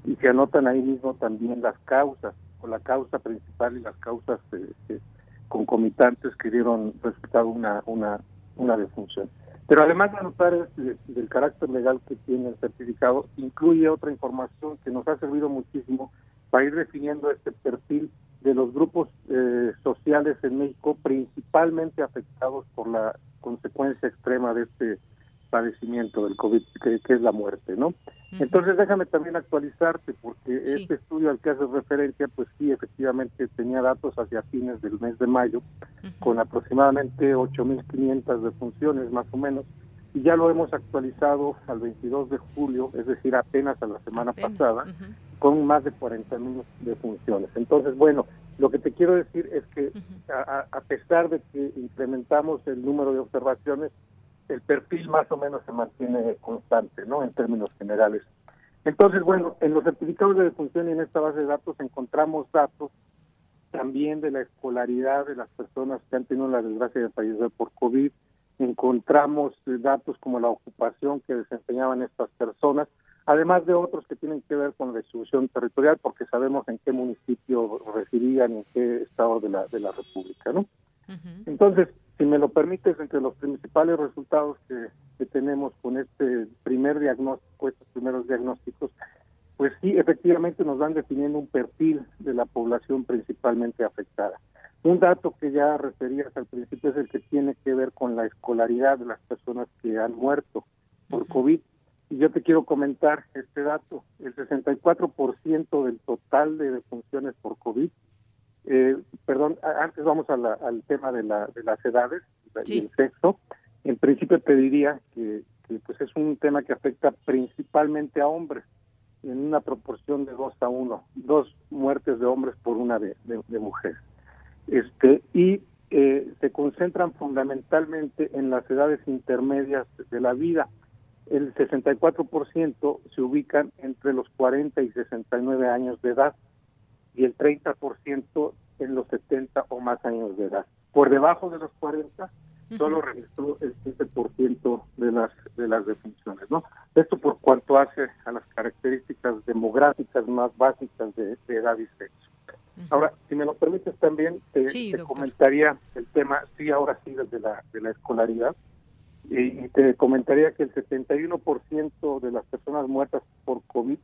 y se anotan ahí mismo también las causas la causa principal y las causas este, concomitantes que dieron resultado una, una, una defunción. Pero además de anotar este, del carácter legal que tiene el certificado, incluye otra información que nos ha servido muchísimo para ir definiendo este perfil de los grupos eh, sociales en México, principalmente afectados por la consecuencia extrema de este padecimiento del COVID, que, es la muerte, ¿no? Entonces déjame también actualizarte, porque este estudio al que haces referencia, pues sí, efectivamente tenía datos hacia fines del mes de mayo, con aproximadamente 8.500 defunciones más o menos, y ya lo hemos actualizado al 22 de julio, es decir, apenas a la semana pasada, con más de 40.000 defunciones. Entonces, bueno, lo que te quiero decir es que a, pesar de que incrementamos el número de observaciones, el perfil más o menos se mantiene constante, ¿no? En términos generales. Entonces, bueno, en los certificados de defunción y en esta base de datos encontramos datos también de la escolaridad de las personas que han tenido la desgracia de fallecer por COVID, encontramos eh, datos como la ocupación que desempeñaban estas personas, además de otros que tienen que ver con la distribución territorial, porque sabemos en qué municipio residían y en qué estado de la, de la República, ¿no? Entonces, si me lo permites, entre los principales resultados que, que tenemos con este primer diagnóstico, estos primeros diagnósticos, pues sí, efectivamente nos van definiendo un perfil de la población principalmente afectada. Un dato que ya referías al principio es el que tiene que ver con la escolaridad de las personas que han muerto por COVID. Y yo te quiero comentar este dato. El 64% del total de defunciones por COVID, eh, perdón, antes vamos al tema de, la, de las edades y el sexo. En principio te diría que, pues es un tema que afecta principalmente a hombres en una proporción de dos a uno, dos muertes de hombres por una de mujeres este y eh, se concentran fundamentalmente en las edades intermedias de la vida. El 64% se ubican entre los 40 y 69 años de edad y el 30% en los 70 o más años de edad. Por debajo de los 40 solo registró el 15% de las de las defunciones, ¿no? Esto por cuanto hace a las características demográficas más básicas de edad y sexo. Ahora, si me lo permites también, te, comentaría el tema, sí, ahora sí, desde la, de la escolaridad, y, te comentaría que el 71% de las personas muertas por COVID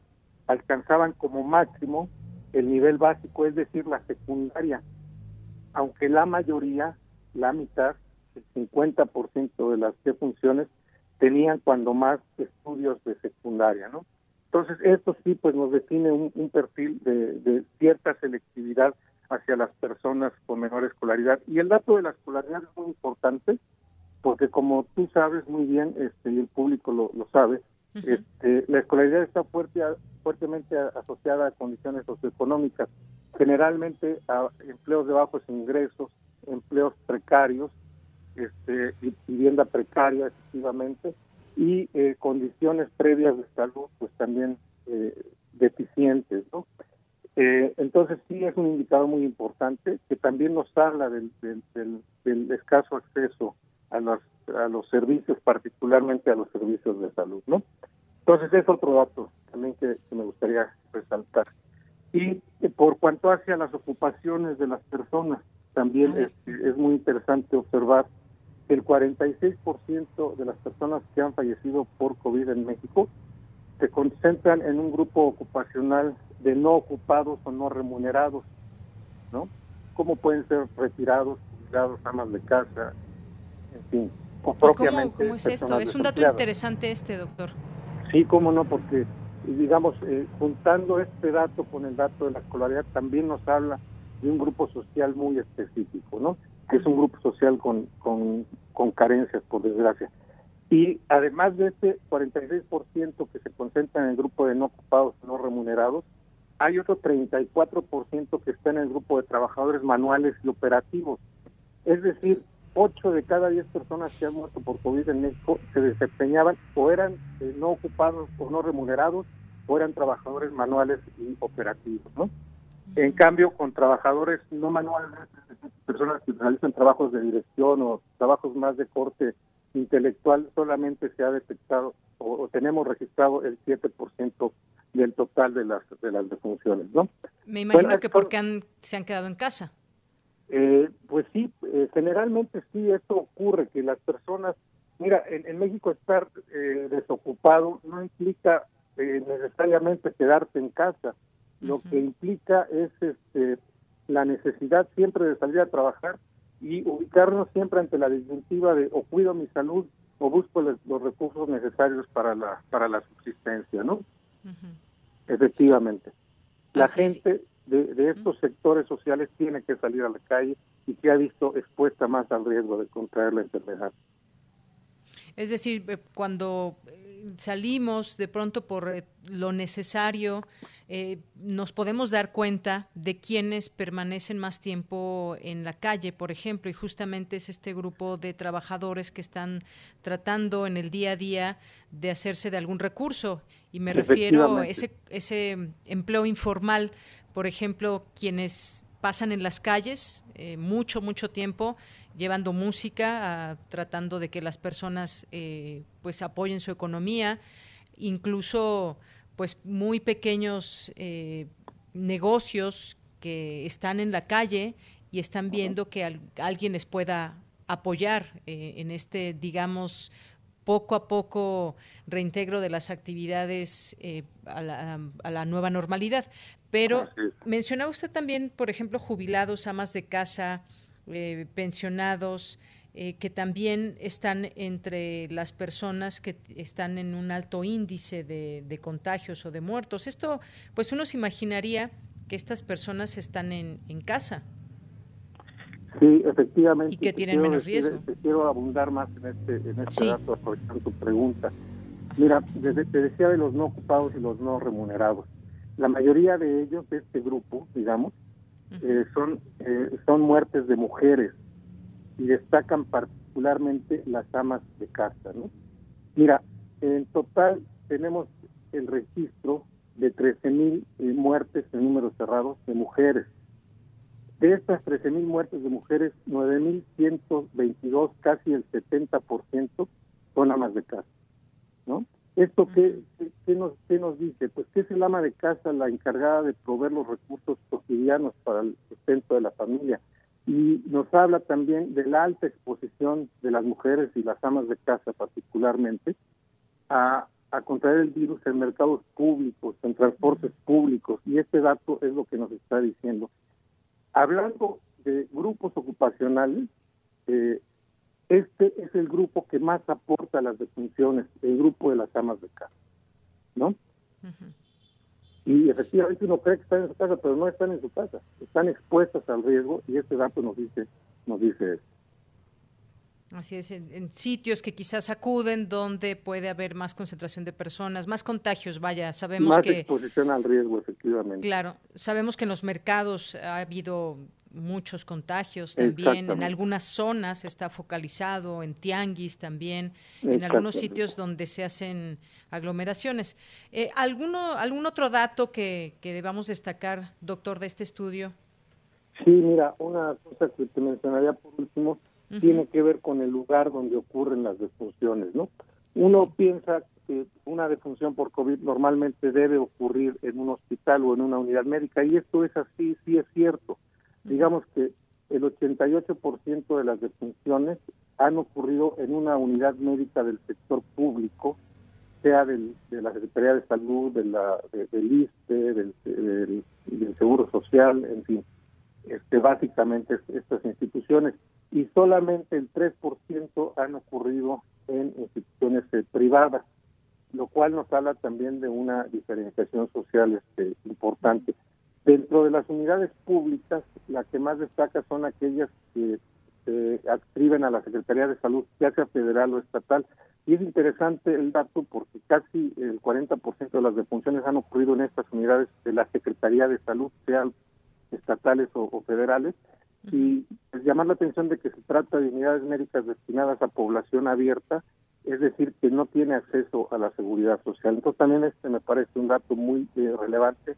alcanzaban como máximo el nivel básico, es decir, la secundaria, aunque la mayoría, la mitad, el 50% de las defunciones tenían cuando más estudios de secundaria, ¿no? Entonces, esto sí, pues nos define un, perfil de, cierta selectividad hacia las personas con menor escolaridad. Y el dato de la escolaridad es muy importante, porque como tú sabes muy bien, este, y el público lo, sabe, este, la escolaridad está fuerte, fuertemente asociada a condiciones socioeconómicas, generalmente a empleos de bajos ingresos, empleos precarios, este, vivienda precaria, efectivamente, y eh, condiciones previas de salud pues también eh, deficientes, ¿no? Eh, entonces sí es un indicador muy importante que también nos habla del, del, escaso acceso a los, a los servicios, particularmente a los servicios de salud, ¿no? Entonces es otro dato también que, me gustaría resaltar. Y por cuanto hacia las ocupaciones de las personas, también es, es muy interesante observar el 46% de las personas que han fallecido por COVID en México se concentran en un grupo ocupacional de no ocupados o no remunerados, ¿no? ¿Cómo pueden ser retirados, jubilados, amas de casa, en fin, propiamente. ¿Cómo, es esto? Es un dato interesante este, doctor. Sí, cómo no, porque, digamos, eh, juntando este dato con el dato de la escolaridad, también nos habla de un grupo social muy específico, ¿no? que es un grupo social con, con, con carencias, por desgracia. Y además de este 46% que se concentra en el grupo de no ocupados, no remunerados, hay otro 34% que está en el grupo de trabajadores manuales y operativos. Es decir, 8 de cada 10 personas que han muerto por COVID en México se desempeñaban o eran eh, no ocupados o no remunerados o eran trabajadores manuales y operativos, ¿no? En cambio, con trabajadores no manuales, personas que realizan trabajos de dirección o trabajos más de corte intelectual, solamente se ha detectado o, tenemos registrado el 7% del total de las de las defunciones, ¿no? Me imagino que porque se han quedado en casa. Eh, pues sí, eh, generalmente sí, esto ocurre, que las personas, mira, en, México estar eh, desocupado no implica necesariamente quedarte en casa, lo que implica es este, la necesidad siempre de salir a trabajar y ubicarnos siempre ante la disyuntiva de o cuido mi salud o busco los recursos necesarios para la para la subsistencia, ¿no? Efectivamente. La gente de, estos sectores sociales tiene que salir a la calle y que ha visto expuesta más al riesgo de contraer la enfermedad. Es decir, eh, cuando eh, salimos de pronto por eh, lo necesario, nos podemos dar cuenta de quienes permanecen más tiempo en la calle, por ejemplo, y justamente es este grupo de trabajadores que están tratando en el día a día de hacerse de algún recurso. Y me refiero a ese, ese empleo informal, por ejemplo, quienes pasan en las calles mucho, mucho tiempo llevando música, tratando de que las personas eh, pues apoyen su economía, incluso pues muy pequeños eh, negocios que están en la calle y están viendo que alguien les pueda apoyar eh, en este, digamos, poco a poco reintegro de las actividades a la, a, la, nueva normalidad. Pero mencionaba usted también, por ejemplo, jubilados, amas de casa, eh, pensionados, eh, que también están entre las personas que están en un alto índice de, contagios o de muertos. Esto, pues uno se imaginaría que estas personas están en, casa. Sí, efectivamente. Y que tienen menos riesgo. quiero abundar más en este, en este dato, aprovechando tu pregunta. Mira, desde, te decía de los no ocupados y los no remunerados. La mayoría de ellos, de este grupo, digamos, eh, son, eh, son muertes de mujeres y destacan particularmente las amas de casa. ¿no? Mira, en total tenemos el registro de 13.000 mil eh, muertes en números cerrados de mujeres. De estas 13.000 muertes de mujeres, 9.122, casi el 70%, son amas de casa. ¿no? ¿Esto qué, qué, nos, qué nos dice? Pues que es el ama de casa la encargada de proveer los recursos cotidianos para el sustento de la familia. Y nos habla también de la alta exposición de las mujeres y las amas de casa particularmente a, a contraer el virus en mercados públicos, en transportes públicos. Y este dato es lo que nos está diciendo. Hablando de grupos ocupacionales, eh, este es el grupo que más aporta las defunciones, el grupo de las amas de casa, ¿no? Y efectivamente uno cree que están en su casa, pero no están en su casa, están expuestas al riesgo y este dato nos dice, nos dice eso. Así es, en, sitios que quizás acuden donde puede haber más concentración de personas, más contagios, vaya, sabemos más que... exposición al riesgo, efectivamente. Claro, sabemos que en los mercados ha habido muchos contagios también, en algunas zonas está focalizado, en tianguis también, en algunos sitios donde se hacen aglomeraciones. Eh, ¿alguno, ¿Algún otro dato que, que debamos destacar, doctor, de este estudio? Sí, mira, una cosa que te mencionaría por último tiene que ver con el lugar donde ocurren las defunciones, ¿no? Uno piensa que una defunción por COVID normalmente debe ocurrir en un hospital o en una unidad médica y esto es así, sí es cierto digamos que el 88% de las defunciones han ocurrido en una unidad médica del sector público, sea del, de la Secretaría de Salud, de la, del ISTE, del, Seguro Social, en fin, este, básicamente estas instituciones. Y solamente el 3% han ocurrido en instituciones eh, privadas, lo cual nos habla también de una diferenciación social este, importante. Dentro de las unidades públicas, la que más destaca son aquellas que se adscriben a la Secretaría de Salud, ya sea federal o estatal. Y es interesante el dato porque casi el 40% de las defunciones han ocurrido en estas unidades de la Secretaría de Salud, sean estatales o, federales. Y es llamar la atención de que se trata de unidades médicas destinadas a población abierta, es decir, que no tiene acceso a la seguridad social. Entonces también este me parece un dato muy eh, relevante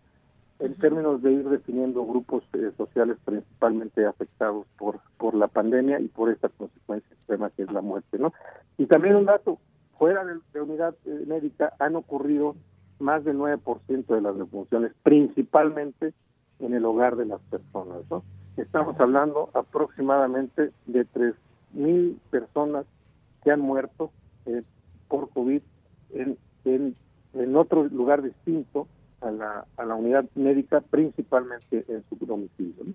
en términos de ir definiendo grupos eh, sociales principalmente afectados por por la pandemia y por esta consecuencia extrema que es la muerte, ¿no? Y también un dato, fuera de, unidad eh, médica han ocurrido más del 9% de las defunciones, principalmente en el hogar de las personas, ¿no? Estamos hablando aproximadamente de 3.000 personas que han muerto eh, por COVID en, en, en otro lugar distinto a la, a la unidad médica, principalmente en su domicilio.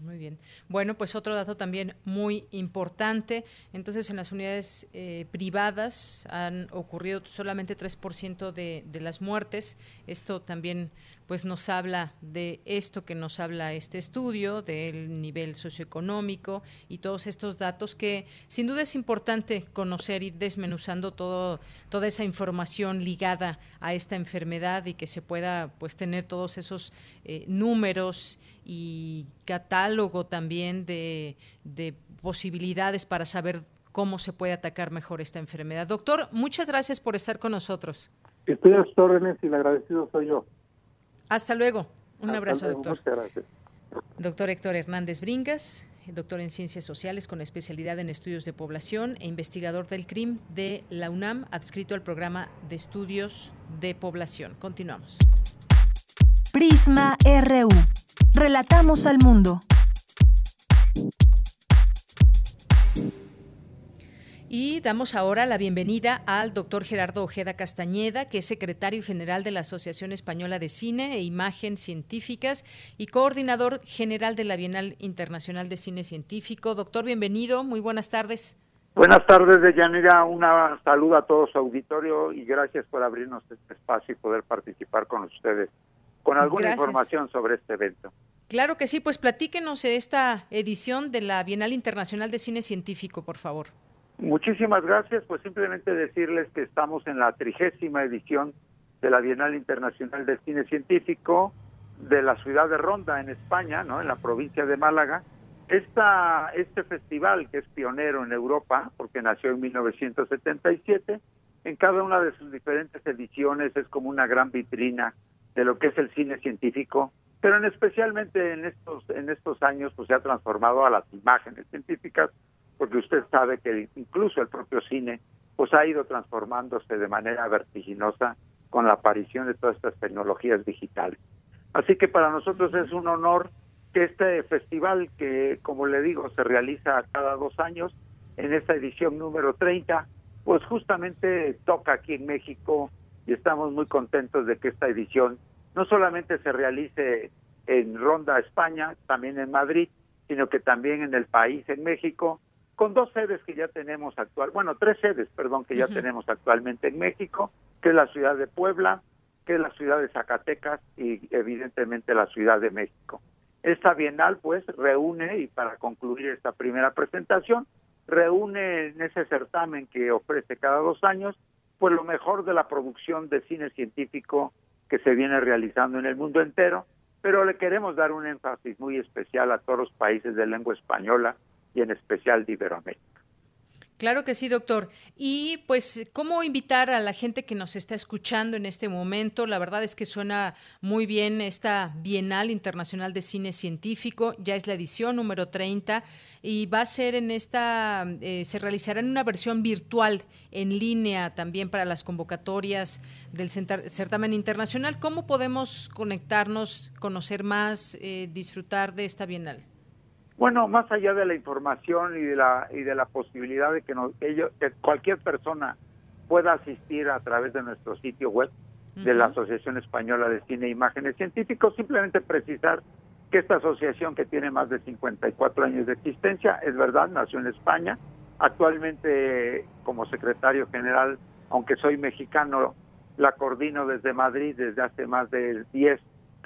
Muy bien. Bueno, pues otro dato también muy importante. Entonces, en las unidades eh, privadas han ocurrido solamente 3% de, de las muertes. Esto también pues nos habla de esto que nos habla este estudio, del nivel socioeconómico y todos estos datos que sin duda es importante conocer y desmenuzando todo, toda esa información ligada a esta enfermedad y que se pueda pues tener todos esos eh, números y catálogo también de, de posibilidades para saber cómo se puede atacar mejor esta enfermedad. Doctor, muchas gracias por estar con nosotros. Estoy a sus órdenes y agradecido soy yo. Hasta luego. Un Hasta abrazo, luego. doctor. Muchas gracias. Doctor Héctor Hernández Bringas, doctor en Ciencias Sociales con especialidad en estudios de población e investigador del CRIM de la UNAM, adscrito al programa de estudios de población. Continuamos. Prisma RU. Relatamos al mundo. Y damos ahora la bienvenida al doctor Gerardo Ojeda Castañeda, que es secretario general de la Asociación Española de Cine e Imagen Científicas y coordinador general de la Bienal Internacional de Cine Científico. Doctor, bienvenido, muy buenas tardes. Buenas tardes, Deyanira. Una saludo a todo su auditorio y gracias por abrirnos este espacio y poder participar con ustedes con alguna Gracias. información sobre este evento. Claro que sí, pues platíquenos esta edición de la Bienal Internacional de Cine Científico, por favor. Muchísimas gracias. Pues simplemente decirles que estamos en la trigésima edición de la Bienal Internacional de Cine Científico de la ciudad de Ronda, en España, ¿no? en la provincia de Málaga. Esta, este festival, que es pionero en Europa, porque nació en 1977, en cada una de sus diferentes ediciones es como una gran vitrina de lo que es el cine científico, pero en especialmente en estos en estos años pues se ha transformado a las imágenes científicas, porque usted sabe que incluso el propio cine pues ha ido transformándose de manera vertiginosa con la aparición de todas estas tecnologías digitales. Así que para nosotros es un honor que este festival que como le digo se realiza cada dos años en esta edición número 30 pues justamente toca aquí en México y estamos muy contentos de que esta edición no solamente se realice en Ronda, España, también en Madrid, sino que también en el país, en México, con dos sedes que ya tenemos actual, bueno, tres sedes, perdón, que ya tenemos actualmente en México, que es la ciudad de Puebla, que es la ciudad de Zacatecas y evidentemente la ciudad de México. Esta bienal pues reúne, y para concluir esta primera presentación, reúne en ese certamen que ofrece cada dos años, pues lo mejor de la producción de cine científico que se viene realizando en el mundo entero, pero le queremos dar un énfasis muy especial a todos los países de lengua española y en especial de Iberoamérica. Claro que sí, doctor. Y pues, ¿cómo invitar a la gente que nos está escuchando en este momento? La verdad es que suena muy bien esta Bienal Internacional de Cine Científico, ya es la edición número 30 y va a ser en esta, eh, se realizará en una versión virtual en línea también para las convocatorias del certamen internacional. ¿Cómo podemos conectarnos, conocer más, eh, disfrutar de esta Bienal? Bueno, más allá de la información y de la y de la posibilidad de que, nos, que ello- que cualquier persona pueda asistir a través de nuestro sitio web de la. Asociación Española de Cine e Imágenes Científicos, simplemente precisar que esta asociación que tiene más de 54 años de existencia, es verdad, nació en España, actualmente como secretario general, aunque soy mexicano, la coordino desde Madrid desde hace más de 10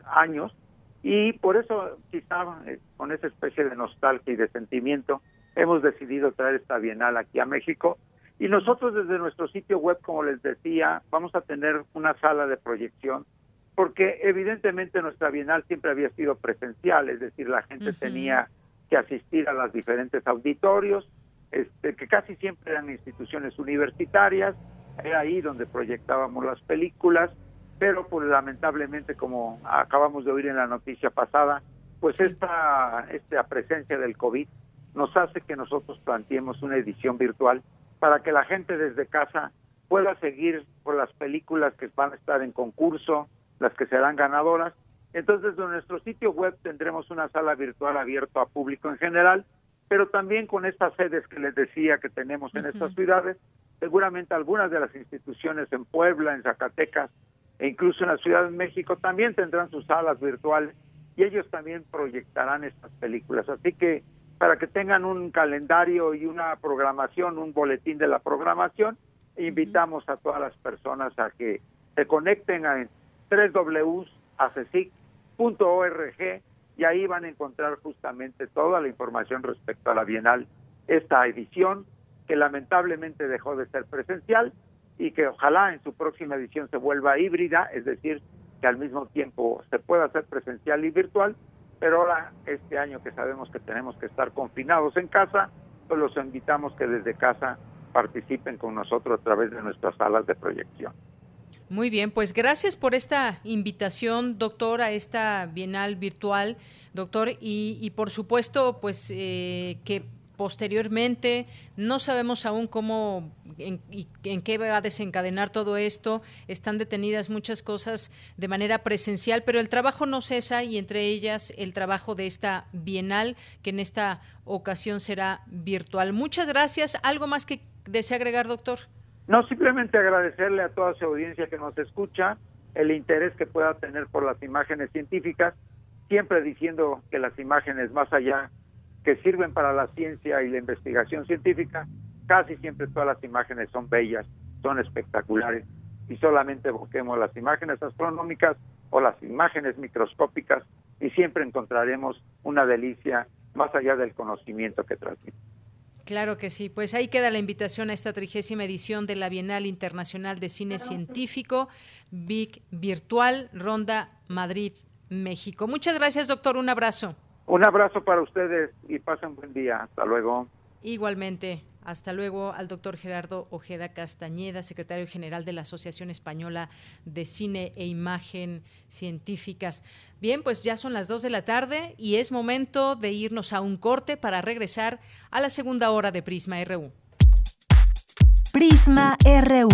años y por eso quizá eh, con esa especie de nostalgia y de sentimiento hemos decidido traer esta bienal aquí a México. Y nosotros desde nuestro sitio web, como les decía, vamos a tener una sala de proyección porque evidentemente nuestra bienal siempre había sido presencial, es decir, la gente tenía que asistir a los diferentes auditorios, este, que casi siempre eran instituciones universitarias, era ahí donde proyectábamos las películas, pero pues lamentablemente como acabamos de oír en la noticia pasada, pues esta, esta presencia del COVID nos hace que nosotros planteemos una edición virtual para que la gente desde casa pueda seguir por las películas que van a estar en concurso, las que serán ganadoras. Entonces, en nuestro sitio web tendremos una sala virtual abierta a público en general, pero también con estas sedes que les decía que tenemos en estas ciudades, seguramente algunas de las instituciones en Puebla, en Zacatecas e incluso en la Ciudad de México también tendrán sus salas virtuales y ellos también proyectarán estas películas. Así que para que tengan un calendario y una programación, un boletín de la programación, invitamos a todas las personas a que se conecten a www.acesic.org y ahí van a encontrar justamente toda la información respecto a la Bienal, esta edición que lamentablemente dejó de ser presencial y que ojalá en su próxima edición se vuelva híbrida, es decir, que al mismo tiempo se pueda hacer presencial y virtual, pero ahora este año que sabemos que tenemos que estar confinados en casa, pues los invitamos que desde casa participen con nosotros a través de nuestras salas de proyección. Muy bien, pues gracias por esta invitación, doctor, a esta Bienal virtual, doctor, y, y por supuesto, pues eh, que posteriormente. No sabemos aún cómo, en, en, qué va a desencadenar todo esto. Están detenidas muchas cosas de manera presencial, pero el trabajo no cesa y entre ellas el trabajo de esta bienal, que en esta ocasión será virtual. Muchas gracias. ¿Algo más que desea agregar, doctor? No, simplemente agradecerle a toda su audiencia que nos escucha el interés que pueda tener por las imágenes científicas, siempre diciendo que las imágenes más allá que sirven para la ciencia y la investigación científica, casi siempre todas las imágenes son bellas, son espectaculares, y solamente busquemos las imágenes astronómicas o las imágenes microscópicas y siempre encontraremos una delicia más allá del conocimiento que transmite. Claro que sí, pues ahí queda la invitación a esta trigésima edición de la Bienal Internacional de Cine Científico, BIC Virtual, Ronda Madrid, México. Muchas gracias, doctor. Un abrazo. Un abrazo para ustedes y pasen buen día. Hasta luego. Igualmente. Hasta luego al doctor Gerardo Ojeda Castañeda, secretario general de la Asociación Española de Cine e Imagen Científicas. Bien, pues ya son las dos de la tarde y es momento de irnos a un corte para regresar a la segunda hora de Prisma RU. Prisma RU.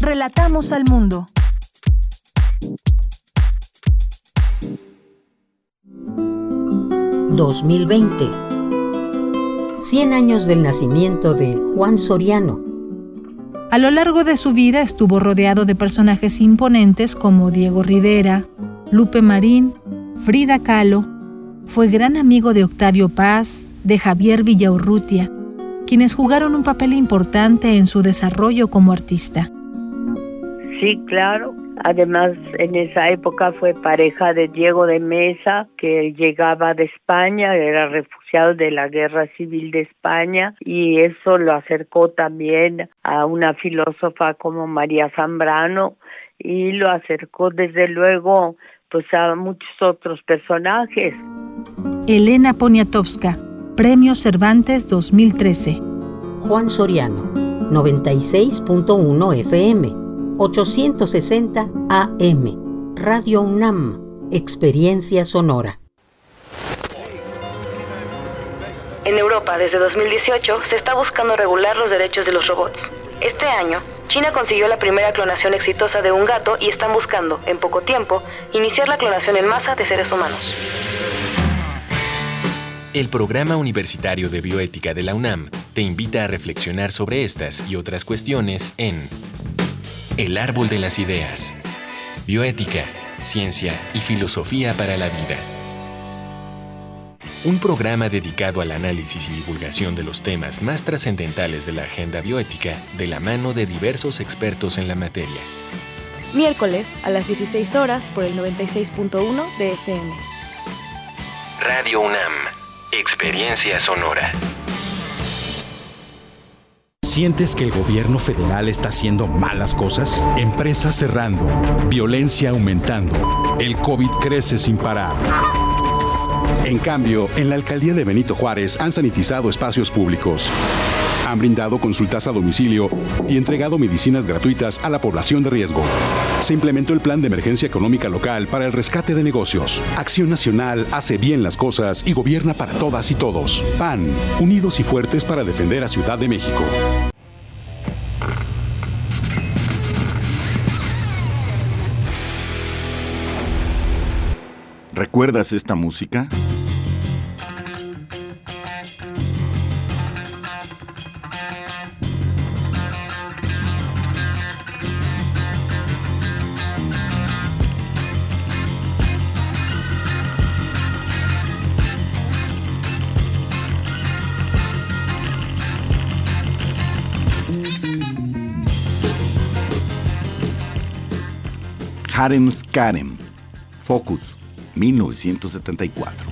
Relatamos al mundo. 2020. 100 años del nacimiento de Juan Soriano. A lo largo de su vida estuvo rodeado de personajes imponentes como Diego Rivera, Lupe Marín, Frida Kahlo. Fue gran amigo de Octavio Paz, de Javier Villaurrutia, quienes jugaron un papel importante en su desarrollo como artista. Sí, claro, Además, en esa época fue pareja de Diego de Mesa, que llegaba de España, era refugiado de la Guerra Civil de España, y eso lo acercó también a una filósofa como María Zambrano, y lo acercó desde luego pues a muchos otros personajes. Elena Poniatowska, Premio Cervantes 2013. Juan Soriano, 96.1 FM. 860 AM. Radio UNAM. Experiencia sonora. En Europa, desde 2018, se está buscando regular los derechos de los robots. Este año, China consiguió la primera clonación exitosa de un gato y están buscando, en poco tiempo, iniciar la clonación en masa de seres humanos. El Programa Universitario de Bioética de la UNAM te invita a reflexionar sobre estas y otras cuestiones en el árbol de las ideas. Bioética, ciencia y filosofía para la vida. Un programa dedicado al análisis y divulgación de los temas más trascendentales de la agenda bioética de la mano de diversos expertos en la materia. Miércoles a las 16 horas por el 96.1 de FM. Radio UNAM. Experiencia sonora. ¿Sientes que el gobierno federal está haciendo malas cosas? Empresas cerrando, violencia aumentando, el COVID crece sin parar. En cambio, en la alcaldía de Benito Juárez han sanitizado espacios públicos. Han brindado consultas a domicilio y entregado medicinas gratuitas a la población de riesgo. Se implementó el Plan de Emergencia Económica Local para el rescate de negocios. Acción Nacional hace bien las cosas y gobierna para todas y todos. PAN, unidos y fuertes para defender a Ciudad de México. ¿Recuerdas esta música? Harem Skarem. Focus, 1974.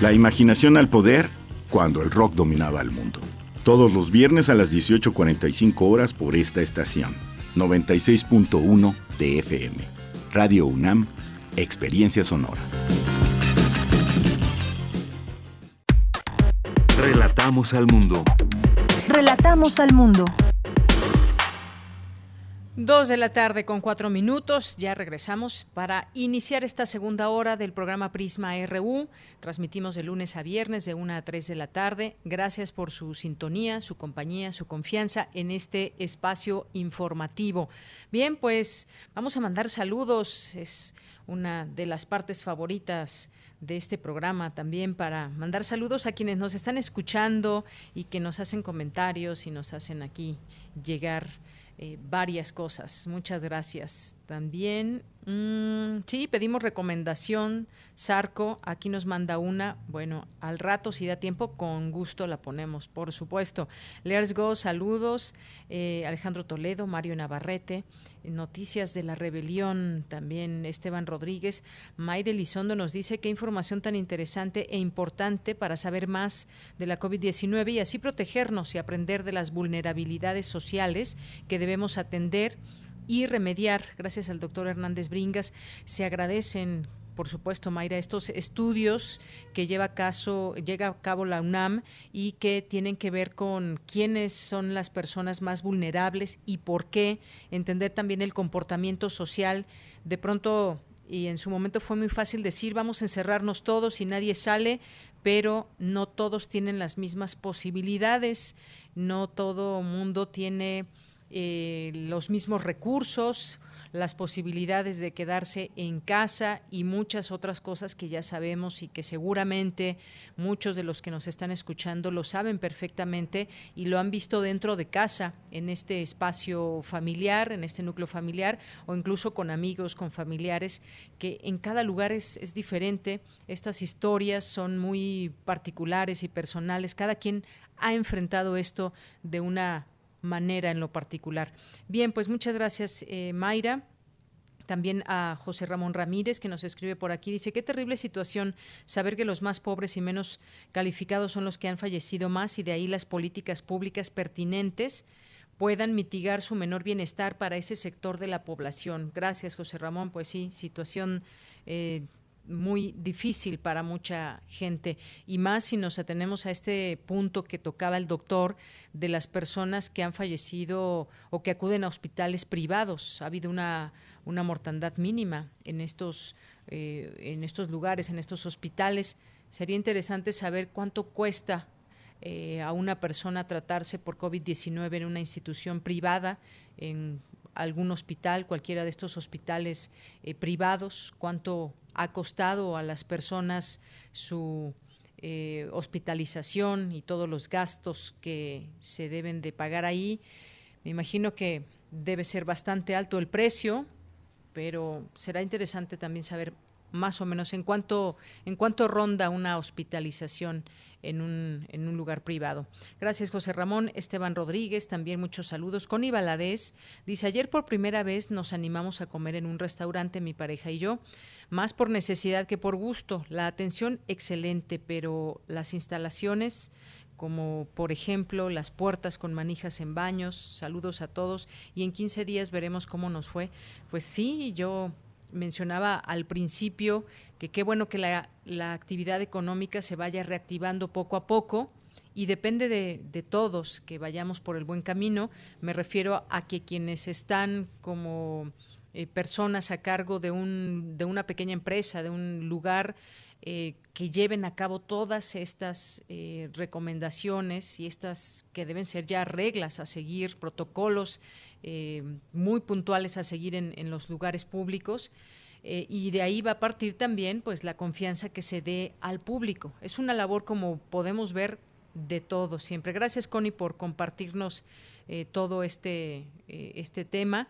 La imaginación al poder cuando el rock dominaba el mundo. Todos los viernes a las 18.45 horas por esta estación. 96.1 de FM. Radio UNAM, Experiencia Sonora. Relatamos al mundo. Relatamos al mundo. Dos de la tarde con cuatro minutos, ya regresamos para iniciar esta segunda hora del programa Prisma RU. Transmitimos de lunes a viernes de una a tres de la tarde. Gracias por su sintonía, su compañía, su confianza en este espacio informativo. Bien, pues vamos a mandar saludos. Es una de las partes favoritas de este programa también para mandar saludos a quienes nos están escuchando y que nos hacen comentarios y nos hacen aquí llegar eh, varias cosas. Muchas gracias. También, mm, sí, pedimos recomendación. Sarco, aquí nos manda una. Bueno, al rato, si da tiempo, con gusto la ponemos, por supuesto. Let's go, saludos. Eh, Alejandro Toledo, Mario Navarrete. Noticias de la rebelión, también Esteban Rodríguez. Mayre Elizondo nos dice qué información tan interesante e importante para saber más de la COVID-19 y así protegernos y aprender de las vulnerabilidades sociales que debemos atender y remediar. Gracias al doctor Hernández Bringas. Se agradecen por supuesto, Mayra, estos estudios que lleva a, caso, llega a cabo la UNAM y que tienen que ver con quiénes son las personas más vulnerables y por qué, entender también el comportamiento social. De pronto, y en su momento fue muy fácil decir, vamos a encerrarnos todos y nadie sale, pero no todos tienen las mismas posibilidades, no todo mundo tiene eh, los mismos recursos las posibilidades de quedarse en casa y muchas otras cosas que ya sabemos y que seguramente muchos de los que nos están escuchando lo saben perfectamente y lo han visto dentro de casa, en este espacio familiar, en este núcleo familiar o incluso con amigos, con familiares, que en cada lugar es, es diferente. Estas historias son muy particulares y personales. Cada quien ha enfrentado esto de una manera en lo particular. Bien, pues muchas gracias, eh, Mayra. También a José Ramón Ramírez, que nos escribe por aquí, dice, qué terrible situación saber que los más pobres y menos calificados son los que han fallecido más y de ahí las políticas públicas pertinentes puedan mitigar su menor bienestar para ese sector de la población. Gracias, José Ramón. Pues sí, situación eh, muy difícil para mucha gente y más si nos atenemos a este punto que tocaba el doctor de las personas que han fallecido o que acuden a hospitales privados. Ha habido una, una mortandad mínima en estos, eh, en estos lugares, en estos hospitales. Sería interesante saber cuánto cuesta eh, a una persona tratarse por COVID-19 en una institución privada, en algún hospital, cualquiera de estos hospitales eh, privados, cuánto ha costado a las personas su eh, hospitalización y todos los gastos que se deben de pagar ahí. Me imagino que debe ser bastante alto el precio, pero será interesante también saber más o menos en cuánto, en cuánto ronda una hospitalización en un, en un lugar privado. Gracias, José Ramón. Esteban Rodríguez, también muchos saludos. Connie Valadez dice, ayer por primera vez nos animamos a comer en un restaurante, mi pareja y yo, más por necesidad que por gusto. La atención excelente, pero las instalaciones como por ejemplo las puertas con manijas en baños, saludos a todos y en 15 días veremos cómo nos fue. Pues sí, yo mencionaba al principio que qué bueno que la, actividad económica se vaya reactivando poco a poco y depende de, todos que vayamos por el buen camino. Me refiero a que quienes están como eh, personas a cargo de, un, de una pequeña empresa, de un lugar, eh, que lleven a cabo todas estas eh, recomendaciones y estas que deben ser ya reglas a seguir, protocolos muy puntuales a seguir en, los lugares públicos. Y de ahí va a partir también pues la confianza que se dé al público. Es una labor como podemos ver de todo siempre. Gracias Connie por compartirnos todo este, este tema.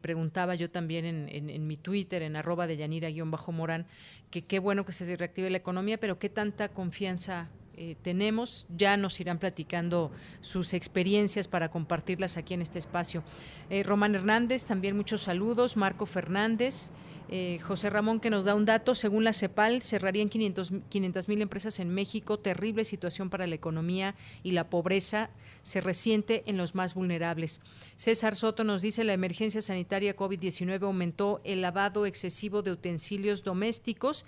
Preguntaba yo también en, en, mi Twitter, en arroba de Yanira-Morán, que qué bueno que se reactive la economía, pero qué tanta confianza eh, tenemos. Ya nos irán platicando sus experiencias para compartirlas aquí en este espacio. Eh, Román Hernández, también muchos saludos. Marco Fernández. Eh, José Ramón que nos da un dato, según la CEPAL, cerrarían 500 mil empresas en México, terrible situación para la economía y la pobreza se resiente en los más vulnerables. César Soto nos dice la emergencia sanitaria COVID-19 aumentó el lavado excesivo de utensilios domésticos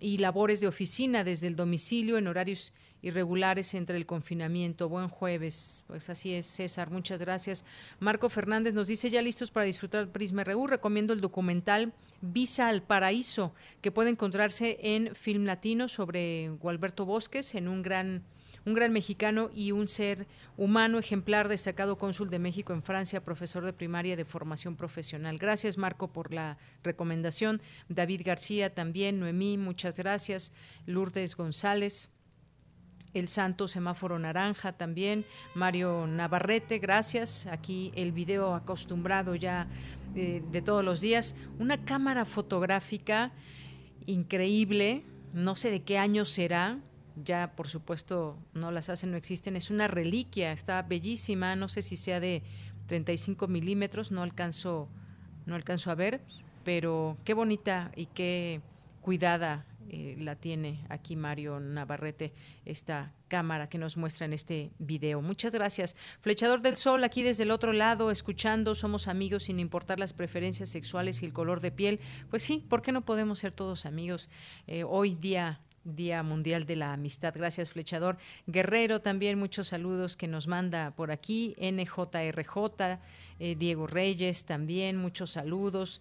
y labores de oficina desde el domicilio en horarios irregulares entre el confinamiento. Buen jueves. Pues así es, César. Muchas gracias. Marco Fernández nos dice ya listos para disfrutar Prisma RU. Recomiendo el documental Visa al Paraíso, que puede encontrarse en Film Latino sobre Gualberto Bosques en un gran un gran mexicano y un ser humano ejemplar, destacado cónsul de México en Francia, profesor de primaria de formación profesional. Gracias, Marco, por la recomendación. David García también, Noemí, muchas gracias. Lourdes González. El Santo Semáforo Naranja también, Mario Navarrete, gracias. Aquí el video acostumbrado ya de, de todos los días. Una cámara fotográfica increíble, no sé de qué año será, ya por supuesto no las hacen, no existen, es una reliquia, está bellísima, no sé si sea de 35 milímetros, no alcanzo, no alcanzo a ver, pero qué bonita y qué cuidada eh, la tiene aquí Mario Navarrete, esta cámara que nos muestra en este video. Muchas gracias. Flechador del Sol, aquí desde el otro lado, escuchando, somos amigos sin importar las preferencias sexuales y el color de piel. Pues sí, ¿por qué no podemos ser todos amigos? Eh, hoy día Día Mundial de la Amistad. Gracias, Flechador. Guerrero, también muchos saludos que nos manda por aquí. NJRJ, eh, Diego Reyes, también muchos saludos.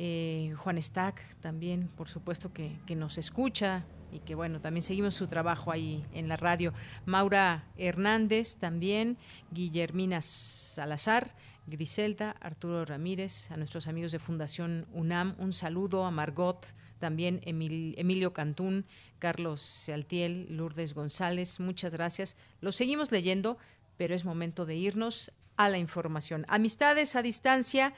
Eh, Juan Stack, también, por supuesto, que, nos escucha y que, bueno, también seguimos su trabajo ahí en la radio. Maura Hernández, también. Guillermina Salazar. Griselda, Arturo Ramírez, a nuestros amigos de Fundación UNAM, un saludo a Margot, también Emilio Cantún, Carlos Sealtiel, Lourdes González, muchas gracias. Lo seguimos leyendo, pero es momento de irnos a la información. Amistades a distancia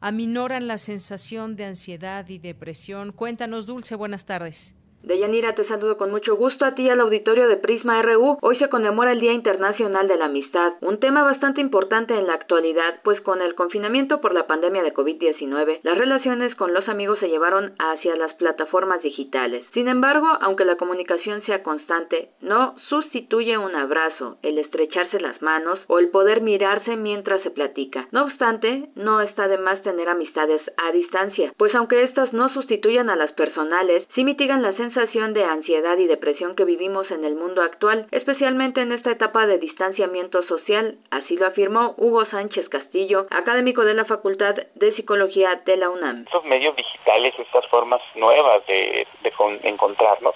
aminoran la sensación de ansiedad y depresión. Cuéntanos, Dulce, buenas tardes. Deyanira, te saludo con mucho gusto a ti al auditorio de Prisma RU. Hoy se conmemora el Día Internacional de la Amistad, un tema bastante importante en la actualidad, pues con el confinamiento por la pandemia de COVID-19, las relaciones con los amigos se llevaron hacia las plataformas digitales. Sin embargo, aunque la comunicación sea constante, no sustituye un abrazo, el estrecharse las manos o el poder mirarse mientras se platica. No obstante, no está de más tener amistades a distancia, pues aunque estas no sustituyan a las personales, sí mitigan la sensación de ansiedad y depresión que vivimos en el mundo actual, especialmente en esta etapa de distanciamiento social, así lo afirmó Hugo Sánchez Castillo, académico de la Facultad de Psicología de la UNAM. Estos medios digitales, estas formas nuevas de, encontrarnos,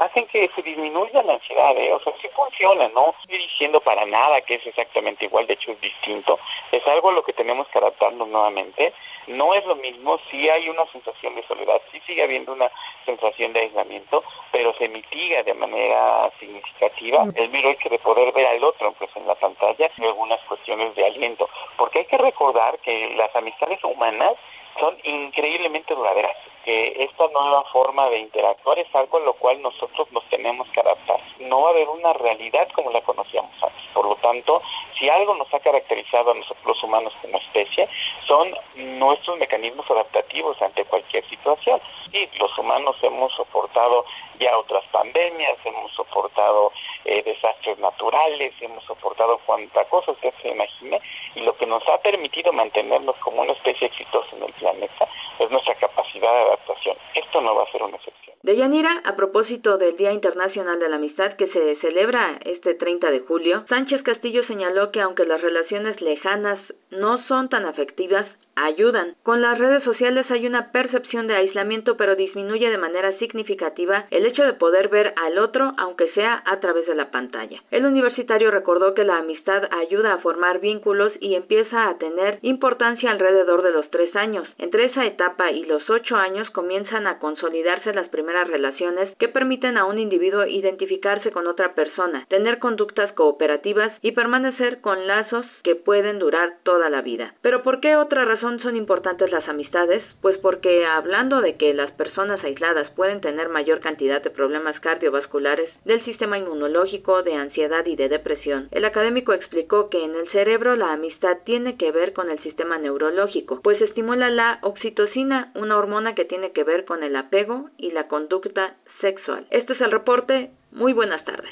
hacen que se disminuya la ansiedad, ¿eh? o sea, sí funciona, no estoy diciendo para nada que es exactamente igual, de hecho es distinto, es algo a lo que tenemos que adaptarnos nuevamente, no es lo mismo, si hay una sensación de soledad, sí sigue habiendo una sensación de aislamiento, pero se mitiga de manera significativa el mero hecho de poder ver al otro pues, en la pantalla y algunas cuestiones de aliento, porque hay que recordar que las amistades humanas son increíblemente duraderas que esta nueva forma de interactuar es algo a lo cual nosotros nos tenemos que adaptar. No va a haber una realidad como la conocíamos antes. Por lo tanto, si algo nos ha caracterizado a nosotros los humanos como especie, son nuestros mecanismos adaptativos ante cualquier situación. Y los humanos hemos soportado ya otras pandemias, hemos soportado eh, desastres naturales, hemos soportado cuanta cosa usted se imagine, y lo que nos ha permitido mantenernos como una especie exitosa en el planeta es nuestra capacidad de adaptación. Esto no va a ser una excepción. Deyanira, a propósito del Día Internacional de la Amistad que se celebra este 30 de julio, Sánchez Castillo señaló que aunque las relaciones lejanas no son tan afectivas, ayudan. Con las redes sociales hay una percepción de aislamiento, pero disminuye de manera significativa el hecho de poder ver al otro, aunque sea a través de la pantalla. El universitario recordó que la amistad ayuda a formar vínculos y empieza a tener importancia alrededor de los tres años. Entre esa etapa y los ocho años comienzan a consolidarse las primeras relaciones que permiten a un individuo identificarse con otra persona, tener conductas cooperativas y permanecer con lazos que pueden durar toda la vida. Pero ¿por qué otra razón son importantes las amistades? Pues porque hablando de que las personas aisladas pueden tener mayor cantidad de problemas cardiovasculares, del sistema inmunológico, de ansiedad y de depresión, el académico explicó que en el cerebro la amistad tiene que ver con el sistema neurológico, pues estimula la oxitocina, una hormona que tiene que ver con el apego y la conducta sexual. Este es el reporte. Muy buenas tardes.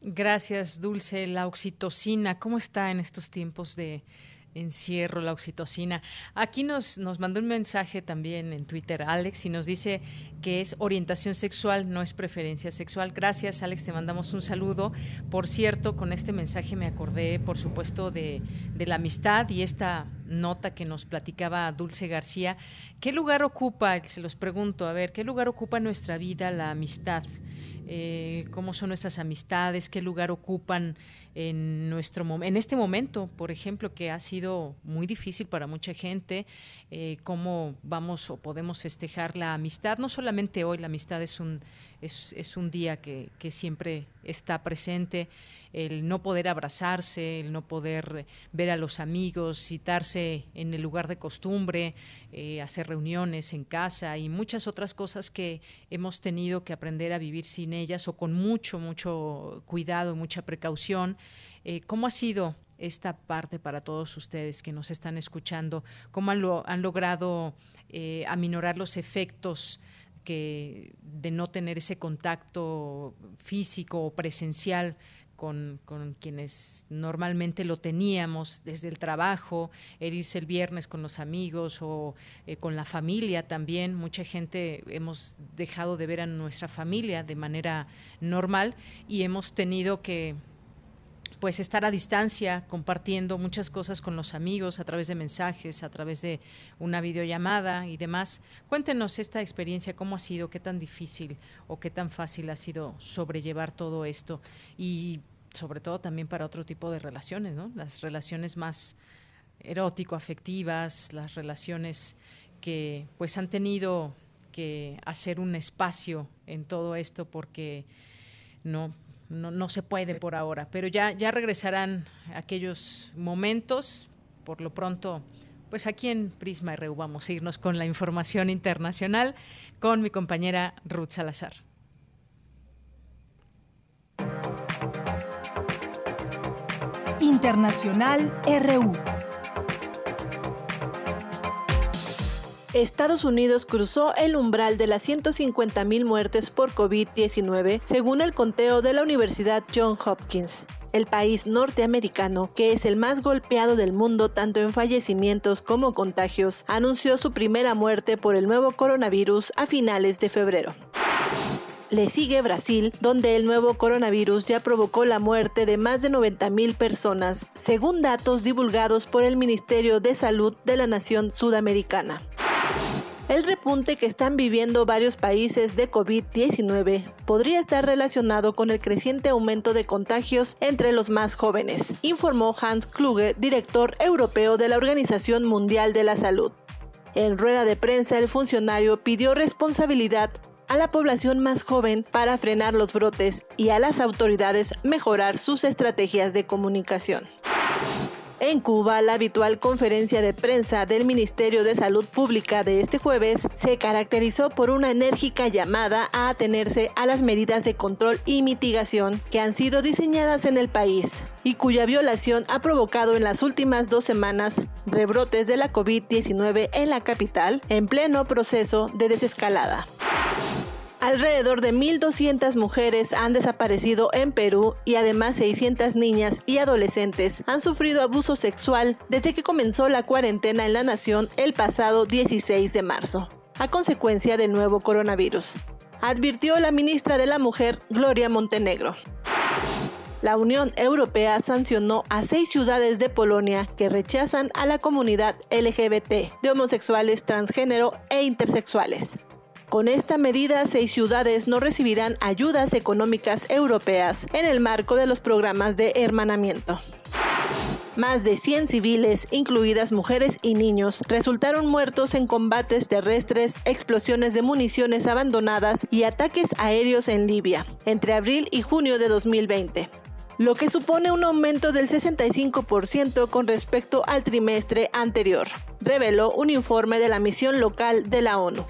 Gracias, Dulce. La oxitocina, ¿cómo está en estos tiempos de encierro, la oxitocina? Aquí nos, nos mandó un mensaje también en Twitter, Alex, y nos dice que es orientación sexual, no es preferencia sexual. Gracias, Alex, te mandamos un saludo. Por cierto, con este mensaje me acordé, por supuesto, de, la amistad y esta nota que nos platicaba Dulce García. ¿Qué lugar ocupa, se los pregunto, a ver, qué lugar ocupa en nuestra vida la amistad? Eh, cómo son nuestras amistades, qué lugar ocupan en nuestro en este momento, por ejemplo, que ha sido muy difícil para mucha gente, eh, cómo vamos o podemos festejar la amistad. No solamente hoy, la amistad es un es, es un día que, que siempre está presente el no poder abrazarse, el no poder ver a los amigos, citarse en el lugar de costumbre, eh, hacer reuniones en casa y muchas otras cosas que hemos tenido que aprender a vivir sin ellas o con mucho, mucho cuidado, mucha precaución. Eh, ¿Cómo ha sido esta parte para todos ustedes que nos están escuchando? ¿Cómo han, han logrado eh, aminorar los efectos? Que de no tener ese contacto físico o presencial con, quienes normalmente lo teníamos desde el trabajo, el irse el viernes con los amigos o eh, con la familia también. Mucha gente hemos dejado de ver a nuestra familia de manera normal y hemos tenido que pues estar a distancia compartiendo muchas cosas con los amigos a través de mensajes, a través de una videollamada y demás. Cuéntenos esta experiencia, cómo ha sido, qué tan difícil o qué tan fácil ha sido sobrellevar todo esto y sobre todo también para otro tipo de relaciones, ¿no? Las relaciones más erótico-afectivas, las relaciones que pues han tenido que hacer un espacio en todo esto porque no no, no se puede por ahora, pero ya, ya regresarán aquellos momentos, por lo pronto, pues aquí en Prisma RU vamos a irnos con la información internacional con mi compañera Ruth Salazar. Internacional RU. Estados Unidos cruzó el umbral de las 150.000 muertes por COVID-19, según el conteo de la Universidad Johns Hopkins. El país norteamericano, que es el más golpeado del mundo tanto en fallecimientos como contagios, anunció su primera muerte por el nuevo coronavirus a finales de febrero. Le sigue Brasil, donde el nuevo coronavirus ya provocó la muerte de más de 90.000 personas, según datos divulgados por el Ministerio de Salud de la nación sudamericana. El repunte que están viviendo varios países de COVID-19 podría estar relacionado con el creciente aumento de contagios entre los más jóvenes, informó Hans Kluge, director europeo de la Organización Mundial de la Salud. En rueda de prensa, el funcionario pidió responsabilidad a la población más joven para frenar los brotes y a las autoridades mejorar sus estrategias de comunicación. En Cuba, la habitual conferencia de prensa del Ministerio de Salud Pública de este jueves se caracterizó por una enérgica llamada a atenerse a las medidas de control y mitigación que han sido diseñadas en el país y cuya violación ha provocado en las últimas dos semanas rebrotes de la COVID-19 en la capital en pleno proceso de desescalada. Alrededor de 1.200 mujeres han desaparecido en Perú y además 600 niñas y adolescentes han sufrido abuso sexual desde que comenzó la cuarentena en la nación el pasado 16 de marzo, a consecuencia del nuevo coronavirus, advirtió la ministra de la Mujer, Gloria Montenegro. La Unión Europea sancionó a seis ciudades de Polonia que rechazan a la comunidad LGBT de homosexuales, transgénero e intersexuales. Con esta medida, seis ciudades no recibirán ayudas económicas europeas en el marco de los programas de hermanamiento. Más de 100 civiles, incluidas mujeres y niños, resultaron muertos en combates terrestres, explosiones de municiones abandonadas y ataques aéreos en Libia entre abril y junio de 2020 lo que supone un aumento del 65% con respecto al trimestre anterior. reveló un informe de la misión local de la ONU.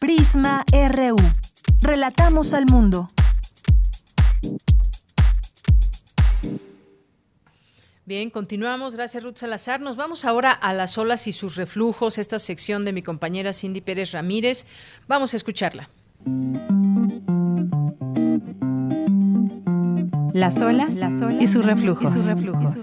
Prisma RU. Relatamos al mundo. Bien, continuamos. Gracias, Ruth Salazar. Nos vamos ahora a las olas y sus reflujos, esta sección de mi compañera Cindy Pérez Ramírez. Vamos a escucharla. Las olas, y sus reflujos. Y sus reflujos.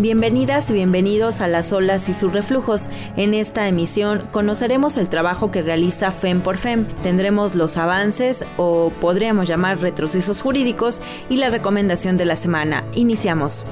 Bienvenidas y bienvenidos a Las olas y sus reflujos. En esta emisión conoceremos el trabajo que realiza FEM por FEM. Tendremos los avances o podríamos llamar retrocesos jurídicos y la recomendación de la semana. Iniciamos.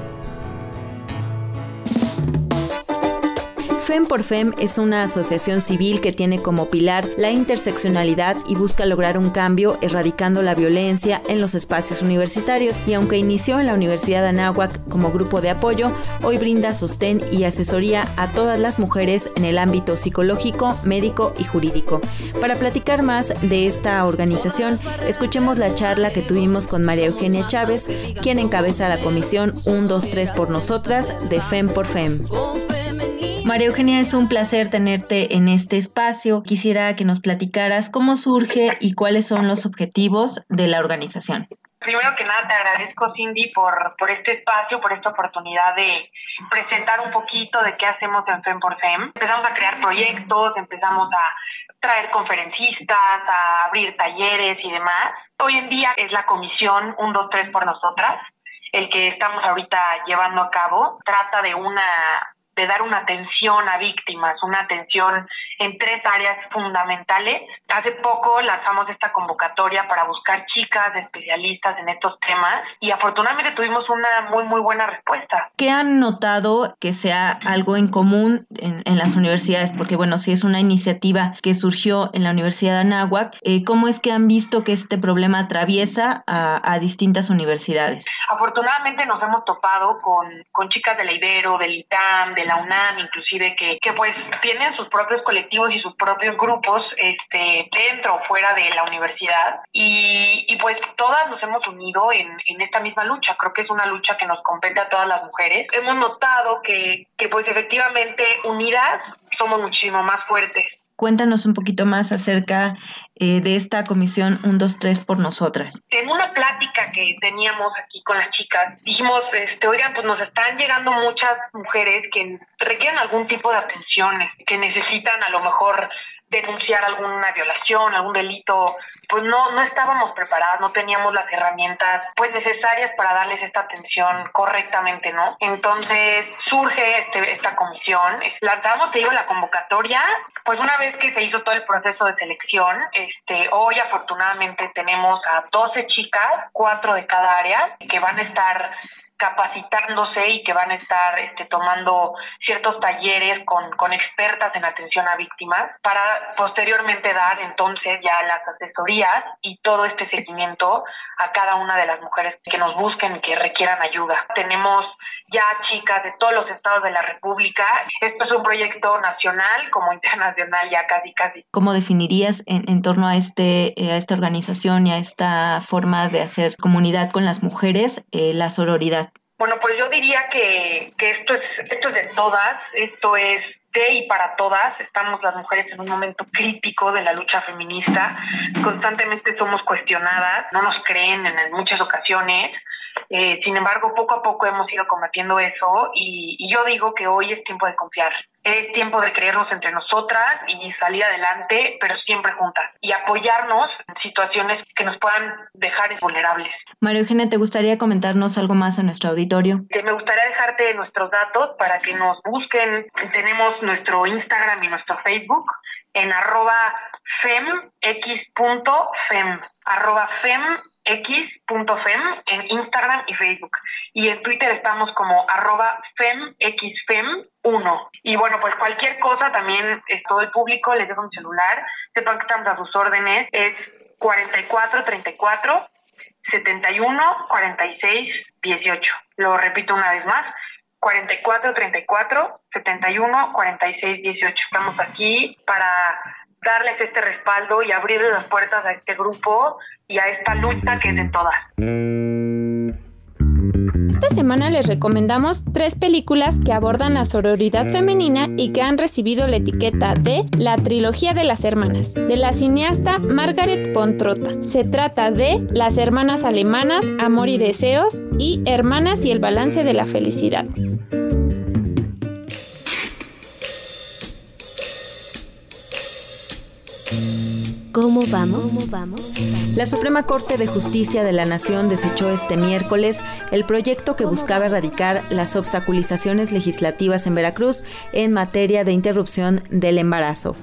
FEM por FEM es una asociación civil que tiene como pilar la interseccionalidad y busca lograr un cambio erradicando la violencia en los espacios universitarios y aunque inició en la Universidad de Anáhuac como grupo de apoyo, hoy brinda sostén y asesoría a todas las mujeres en el ámbito psicológico, médico y jurídico. Para platicar más de esta organización, escuchemos la charla que tuvimos con María Eugenia Chávez, quien encabeza la comisión 123 por nosotras de FEM por FEM. María Eugenia, es un placer tenerte en este espacio. Quisiera que nos platicaras cómo surge y cuáles son los objetivos de la organización. Primero que nada, te agradezco, Cindy, por, por este espacio, por esta oportunidad de presentar un poquito de qué hacemos en FEM por FEM. Empezamos a crear proyectos, empezamos a traer conferencistas, a abrir talleres y demás. Hoy en día es la comisión 1, 2, 3 por nosotras. El que estamos ahorita llevando a cabo trata de una de dar una atención a víctimas, una atención en tres áreas fundamentales. Hace poco lanzamos esta convocatoria para buscar chicas especialistas en estos temas y afortunadamente tuvimos una muy, muy buena respuesta. ¿Qué han notado que sea algo en común en, las universidades? Porque bueno, si es una iniciativa que surgió en la Universidad de Anáhuac, eh, ¿cómo es que han visto que este problema atraviesa a, distintas universidades? Afortunadamente nos hemos topado con, con chicas del Ibero, del ITAM, del la UNAM, inclusive que, que pues tienen sus propios colectivos y sus propios grupos este, dentro o fuera de la universidad y, y pues todas nos hemos unido en, en, esta misma lucha. Creo que es una lucha que nos compete a todas las mujeres. Hemos notado que, que pues efectivamente unidas somos muchísimo más fuertes. Cuéntanos un poquito más acerca eh, de esta comisión 1, 2, 3 por nosotras. En una plática que teníamos aquí con las chicas, dijimos, este, oigan, pues nos están llegando muchas mujeres que requieren algún tipo de atención, que necesitan a lo mejor denunciar alguna violación, algún delito, pues no, no estábamos preparadas, no teníamos las herramientas pues necesarias para darles esta atención correctamente, ¿no? Entonces surge este, esta comisión, lanzamos, te digo, la convocatoria, pues una vez que se hizo todo el proceso de selección, este, hoy afortunadamente tenemos a 12 chicas, cuatro de cada área, que van a estar capacitándose y que van a estar este, tomando ciertos talleres con, con expertas en atención a víctimas para posteriormente dar entonces ya las asesorías y todo este seguimiento a cada una de las mujeres que nos busquen que requieran ayuda. Tenemos ya chicas de todos los estados de la República. Esto es un proyecto nacional como internacional ya casi casi. ¿Cómo definirías en, en torno a, este, eh, a esta organización y a esta forma de hacer comunidad con las mujeres eh, la sororidad? Bueno, pues yo diría que, que esto es esto es de todas, esto es de y para todas. Estamos las mujeres en un momento crítico de la lucha feminista. Constantemente somos cuestionadas, no nos creen en muchas ocasiones. Eh, sin embargo, poco a poco hemos ido combatiendo eso y, y, yo digo que hoy es tiempo de confiar. Es tiempo de creernos entre nosotras y salir adelante, pero siempre juntas y apoyarnos en situaciones que nos puedan dejar vulnerables. María Eugenia, ¿te gustaría comentarnos algo más a nuestro auditorio? me gustaría dejarte nuestros datos para que nos busquen. Tenemos nuestro Instagram y nuestro Facebook en arroba femx.fem, arroba fem x.fem en Instagram y Facebook. Y en Twitter estamos como arroba femxfem1. Y bueno, pues cualquier cosa también es todo el público, les dejo mi celular, sepan que estamos a sus órdenes, es 4434 71 46 18. Lo repito una vez más, 44 34 71 46 18. Estamos aquí para darles este respaldo y abrirles las puertas a este grupo y a esta lucha que es de todas. Esta semana les recomendamos tres películas que abordan la sororidad femenina y que han recibido la etiqueta de La Trilogía de las Hermanas, de la cineasta Margaret Pontrota. Se trata de Las Hermanas Alemanas, Amor y Deseos y Hermanas y el Balance de la Felicidad. ¿Cómo vamos? La Suprema Corte de Justicia de la Nación desechó este miércoles el proyecto que buscaba erradicar las obstaculizaciones legislativas en Veracruz en materia de interrupción del embarazo.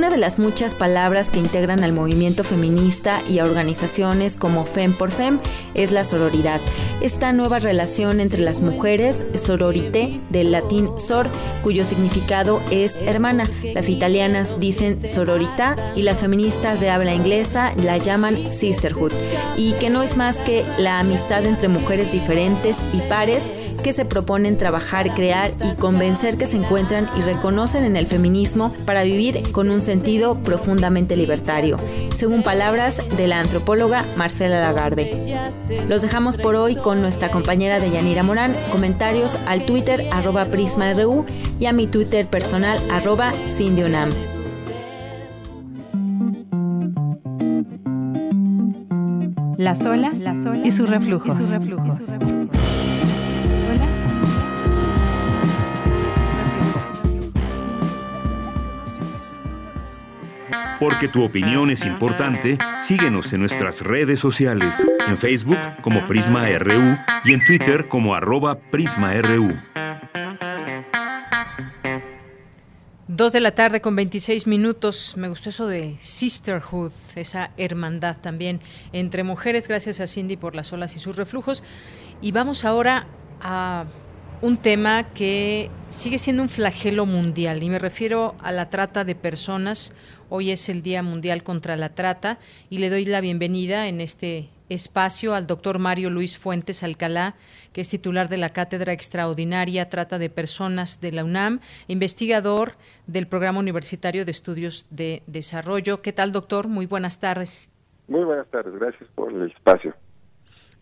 Una de las muchas palabras que integran al movimiento feminista y a organizaciones como FEM por FEM es la sororidad. Esta nueva relación entre las mujeres, sororité, del latín sor, cuyo significado es hermana. Las italianas dicen sororità y las feministas de habla inglesa la llaman sisterhood. Y que no es más que la amistad entre mujeres diferentes y pares que se proponen trabajar, crear y convencer que se encuentran y reconocen en el feminismo para vivir con un sentido profundamente libertario, según palabras de la antropóloga Marcela Lagarde. Los dejamos por hoy con nuestra compañera de Yanira Morán, comentarios al Twitter arroba PrismaRU y a mi Twitter personal arroba Cindionam. Las olas, y sus reflujos. Y sus reflujos. Porque tu opinión es importante, síguenos en nuestras redes sociales, en Facebook como Prisma RU y en Twitter como arroba PrismaRU. Dos de la tarde con 26 minutos. Me gustó eso de sisterhood, esa hermandad también entre mujeres. Gracias a Cindy por las olas y sus reflujos. Y vamos ahora a un tema que sigue siendo un flagelo mundial y me refiero a la trata de personas Hoy es el Día Mundial contra la Trata y le doy la bienvenida en este espacio al doctor Mario Luis Fuentes Alcalá, que es titular de la Cátedra Extraordinaria Trata de Personas de la UNAM, investigador del Programa Universitario de Estudios de Desarrollo. ¿Qué tal, doctor? Muy buenas tardes. Muy buenas tardes, gracias por el espacio.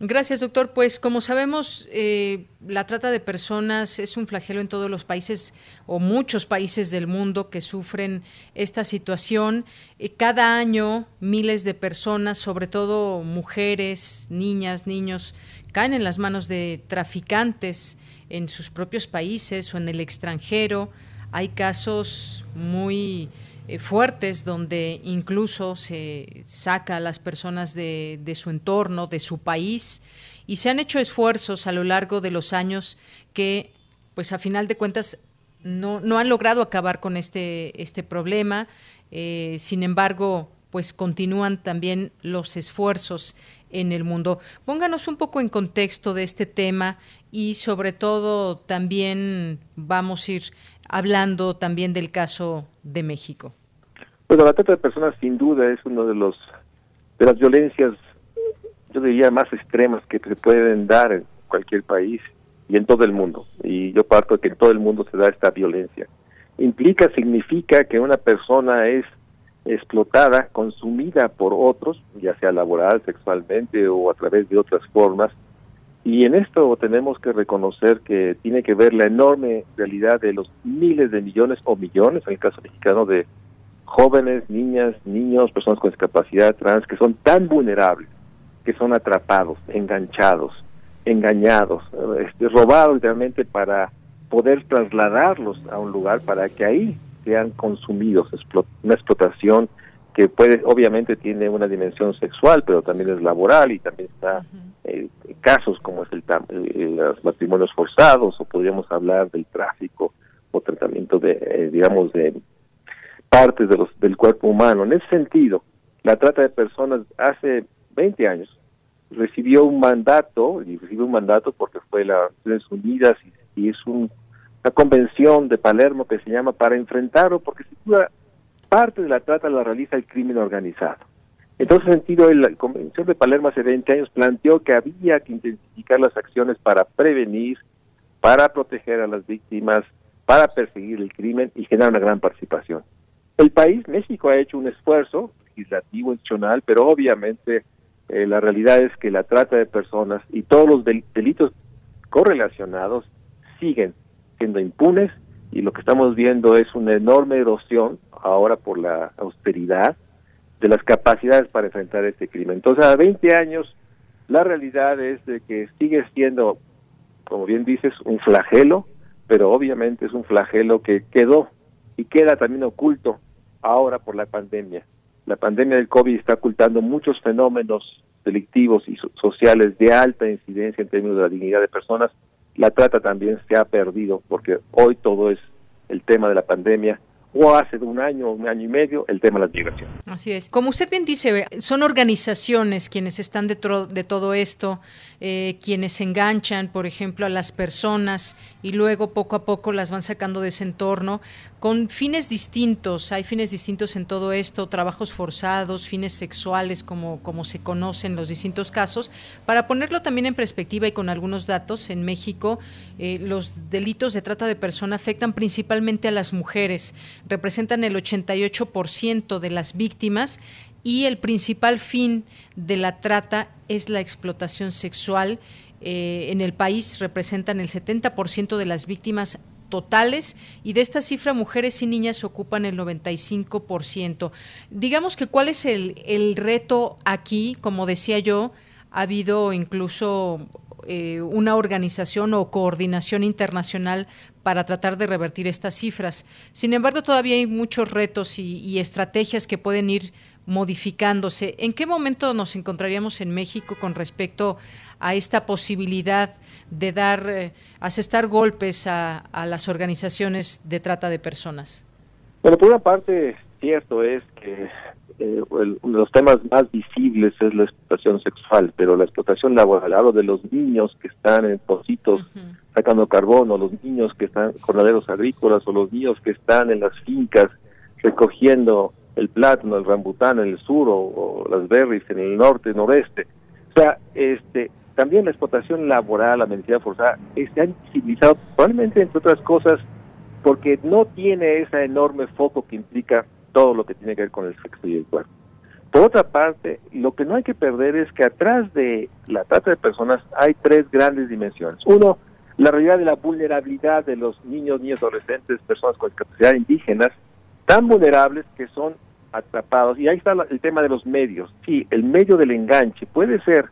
Gracias, doctor. Pues como sabemos, eh, la trata de personas es un flagelo en todos los países o muchos países del mundo que sufren esta situación. Eh, cada año miles de personas, sobre todo mujeres, niñas, niños, caen en las manos de traficantes en sus propios países o en el extranjero. Hay casos muy eh, fuertes donde incluso se saca a las personas de, su entorno, de su país, y se han hecho esfuerzos a lo largo de los años que, pues a final de cuentas, no, han logrado acabar con este, este problema. Eh, sin embargo, pues continúan también los esfuerzos en el mundo. Pónganos un poco en contexto de este tema y sobre todo también vamos a ir hablando también del caso de México. Bueno, la trata de personas sin duda es uno de los de las violencias, yo diría, más extremas que se pueden dar en cualquier país y en todo el mundo. Y yo parto de que en todo el mundo se da esta violencia. Implica, significa que una persona es explotada, consumida por otros, ya sea laboral, sexualmente o a través de otras formas. Y en esto tenemos que reconocer que tiene que ver la enorme realidad de los miles de millones o millones, en el caso mexicano, de jóvenes, niñas, niños, personas con discapacidad trans, que son tan vulnerables, que son atrapados, enganchados, engañados, este, robados realmente para poder trasladarlos a un lugar para que ahí sean consumidos, una explotación que puede, obviamente tiene una dimensión sexual, pero también es laboral y también está eh, casos como es el, los matrimonios forzados o podríamos hablar del tráfico o tratamiento de, eh, digamos, de partes de los, del cuerpo humano. En ese sentido, la trata de personas hace 20 años recibió un mandato, y recibió un mandato porque fue las Naciones Unidas y, es una convención de Palermo que se llama para enfrentarlo, porque si duda parte de la trata la realiza el crimen organizado. En ese sentido, la Convención de Palermo hace 20 años planteó que había que intensificar las acciones para prevenir, para proteger a las víctimas, para perseguir el crimen y generar una gran participación. El país, México, ha hecho un esfuerzo legislativo, institucional, pero obviamente eh, la realidad es que la trata de personas y todos los delitos correlacionados siguen siendo impunes y lo que estamos viendo es una enorme erosión ahora por la austeridad de las capacidades para enfrentar este crimen. Entonces, a 20 años, la realidad es de que sigue siendo, como bien dices, un flagelo, pero obviamente es un flagelo que quedó y queda también oculto ahora por la pandemia. La pandemia del COVID está ocultando muchos fenómenos delictivos y sociales de alta incidencia en términos de la dignidad de personas. La trata también se ha perdido porque hoy todo es el tema de la pandemia o hace de un año, un año y medio, el tema de las migraciones. Así es. Como usted bien dice, son organizaciones quienes están dentro de todo esto, eh, quienes enganchan, por ejemplo, a las personas y luego poco a poco las van sacando de ese entorno con fines distintos. Hay fines distintos en todo esto, trabajos forzados, fines sexuales, como, como se conocen los distintos casos. Para ponerlo también en perspectiva y con algunos datos, en México eh, los delitos de trata de persona afectan principalmente a las mujeres, representan el 88% de las víctimas y el principal fin de la trata es la explotación sexual. Eh, en el país representan el 70% de las víctimas totales y de esta cifra mujeres y niñas ocupan el 95%. Digamos que cuál es el, el reto aquí, como decía yo, ha habido incluso eh, una organización o coordinación internacional para tratar de revertir estas cifras. Sin embargo, todavía hay muchos retos y estrategias que pueden ir modificándose. ¿En qué momento nos encontraríamos en México con respecto a esta posibilidad de dar, eh, asestar golpes a, las organizaciones de trata de personas? Bueno, por una parte, cierto es que eh, uno de los temas más visibles es la explotación sexual, pero la explotación laboral, hablo de los niños que están en pocitos sacando carbón, o los niños que están en jornaleros agrícolas, o los niños que están en las fincas recogiendo el plátano, el rambután en el sur o, las berries en el norte, noreste. O sea, este, también la explotación laboral, la medicina forzada, se han civilizado probablemente entre otras cosas porque no tiene ese enorme foco que implica todo lo que tiene que ver con el sexo y el cuerpo. Por otra parte, lo que no hay que perder es que atrás de la trata de personas hay tres grandes dimensiones. Uno, la realidad de la vulnerabilidad de los niños, niños, adolescentes, personas con discapacidad indígenas, tan vulnerables que son atrapados. Y ahí está el tema de los medios. Sí, el medio del enganche puede ser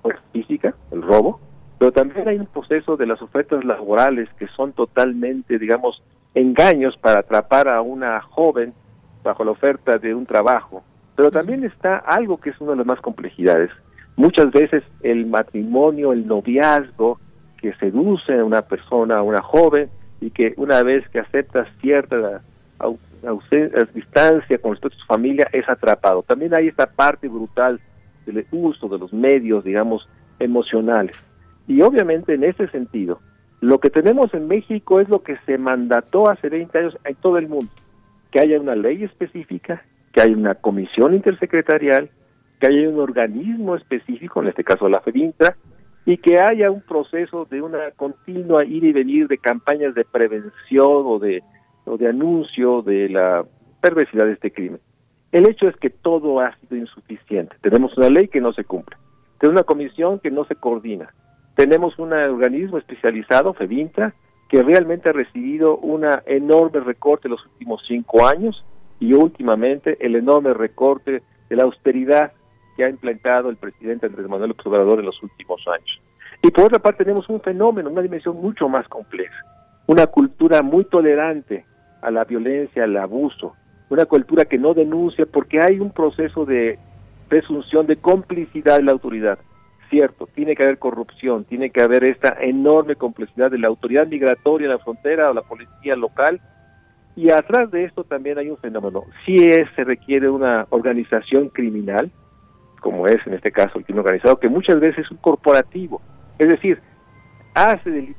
pues, física, el robo, pero también hay un proceso de las ofertas laborales que son totalmente, digamos, engaños para atrapar a una joven bajo la oferta de un trabajo. Pero también está algo que es una de las más complejidades. Muchas veces el matrimonio, el noviazgo que seduce a una persona, a una joven, y que una vez que acepta cierta a distancia con respecto a su familia es atrapado. También hay esta parte brutal del uso de los medios, digamos, emocionales. Y obviamente en ese sentido, lo que tenemos en México es lo que se mandató hace 20 años en todo el mundo, que haya una ley específica, que haya una comisión intersecretarial, que haya un organismo específico, en este caso la FEDINTRA, y que haya un proceso de una continua ir y venir de campañas de prevención o de o de anuncio de la perversidad de este crimen. El hecho es que todo ha sido insuficiente. Tenemos una ley que no se cumple. Tenemos una comisión que no se coordina. Tenemos un organismo especializado, FEBINTA, que realmente ha recibido una enorme recorte en los últimos cinco años y últimamente el enorme recorte de la austeridad que ha implantado el presidente Andrés Manuel López Obrador en los últimos años. Y por otra parte tenemos un fenómeno, una dimensión mucho más compleja, una cultura muy tolerante a la violencia, al abuso, una cultura que no denuncia porque hay un proceso de presunción de complicidad de la autoridad. Cierto, tiene que haber corrupción, tiene que haber esta enorme complejidad de la autoridad migratoria la frontera o la policía local. Y atrás de esto también hay un fenómeno. Si es, se requiere una organización criminal, como es en este caso el crimen organizado, que muchas veces es un corporativo. Es decir, hace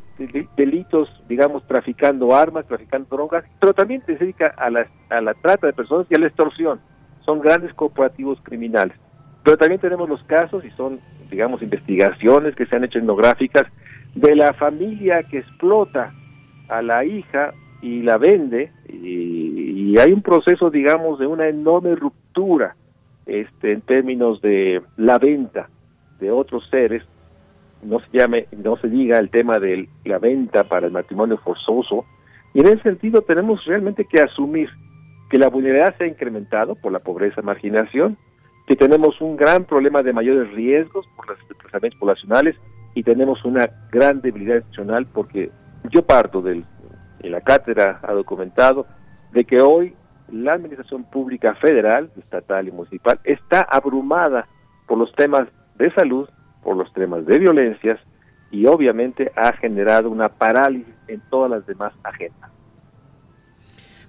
delitos digamos, traficando armas, traficando drogas, pero también se dedica a la, a la trata de personas y a la extorsión. son grandes corporativos criminales. Pero también tenemos los casos, y son, digamos, investigaciones que se han hecho etnográficas, de la familia que explota a la hija y la vende, y, hay un proceso, digamos, de una enorme ruptura este, en términos de la venta de otros seres, no se llame, no se diga el tema de la venta para el matrimonio forzoso, y en ese sentido tenemos realmente que asumir que la vulnerabilidad se ha incrementado por la pobreza, marginación, que tenemos un gran problema de mayores riesgos por los desplazamientos poblacionales y tenemos una gran debilidad institucional porque yo parto del, de la cátedra ha documentado de que hoy la administración pública federal, estatal y municipal está abrumada por los temas de salud, por los temas de violencias y obviamente ha generado una parálisis en todas las demás agendas.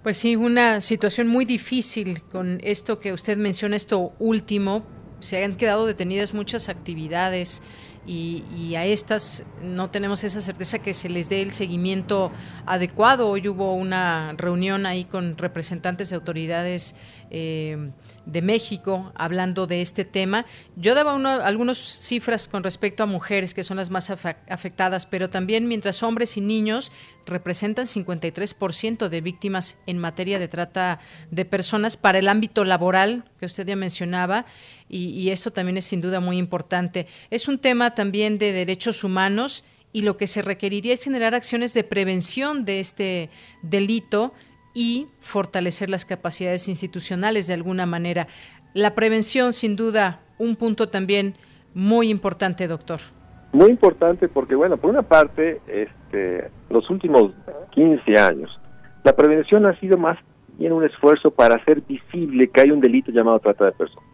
Pues sí, una situación muy difícil con esto que usted menciona, esto último. Se han quedado detenidas muchas actividades y, a estas no tenemos esa certeza que se les dé el seguimiento adecuado. Hoy hubo una reunión ahí con representantes de autoridades eh, de México hablando de este tema. Yo daba algunas cifras con respecto a mujeres, que son las más afectadas, pero también mientras hombres y niños representan 53% de víctimas en materia de trata de personas para el ámbito laboral que usted ya mencionaba y, y esto también es sin duda muy importante. Es un tema también de derechos humanos y lo que se requeriría es generar acciones de prevención de este delito y fortalecer las capacidades institucionales de alguna manera. La prevención, sin duda, un punto también muy importante, doctor. Muy importante porque, bueno, por una parte, este, los últimos 15 años, la prevención ha sido más bien un esfuerzo para hacer visible que hay un delito llamado trata de personas.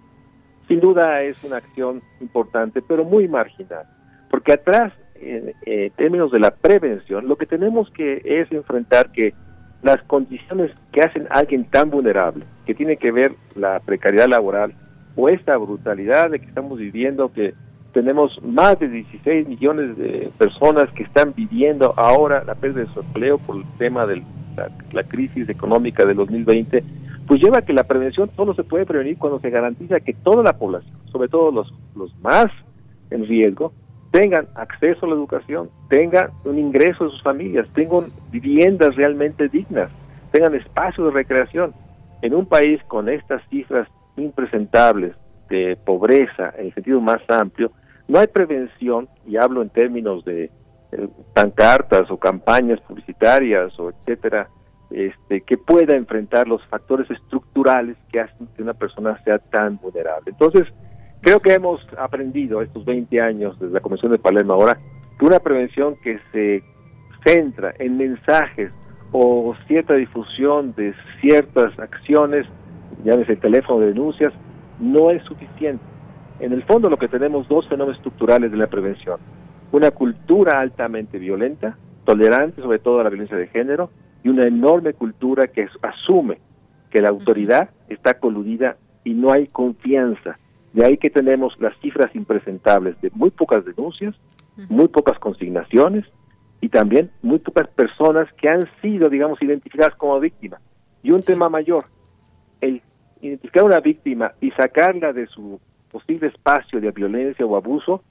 Sin duda es una acción importante, pero muy marginal, porque atrás, en términos de la prevención, lo que tenemos que es enfrentar que las condiciones que hacen a alguien tan vulnerable, que tiene que ver la precariedad laboral o esta brutalidad de que estamos viviendo, que tenemos más de 16 millones de personas que están viviendo ahora la pérdida de su empleo por el tema de la, crisis económica del 2020, pues lleva a que la prevención solo se puede prevenir cuando se garantiza que toda la población, sobre todo los, los más en riesgo, tengan acceso a la educación, tengan un ingreso de sus familias, tengan viviendas realmente dignas, tengan espacios de recreación. En un país con estas cifras impresentables de pobreza en el sentido más amplio, no hay prevención, y hablo en términos de eh, pancartas o campañas publicitarias o etcétera, este, que pueda enfrentar los factores estructurales que hacen que una persona sea tan vulnerable. Entonces, Creo que hemos aprendido estos 20 años desde la Convención de Palermo ahora que una prevención que se centra en mensajes o cierta difusión de ciertas acciones, llámese el teléfono de denuncias, no es suficiente. En el fondo lo que tenemos dos fenómenos estructurales de la prevención. Una cultura altamente violenta, tolerante sobre todo a la violencia de género, y una enorme cultura que asume que la autoridad está coludida y no hay confianza de ahí que tenemos las cifras impresentables de muy pocas denuncias, muy pocas consignaciones y también muy pocas personas que han sido, digamos, identificadas como víctimas. Y un tema mayor, el identificar a una víctima y sacarla de su posible espacio de violencia o abuso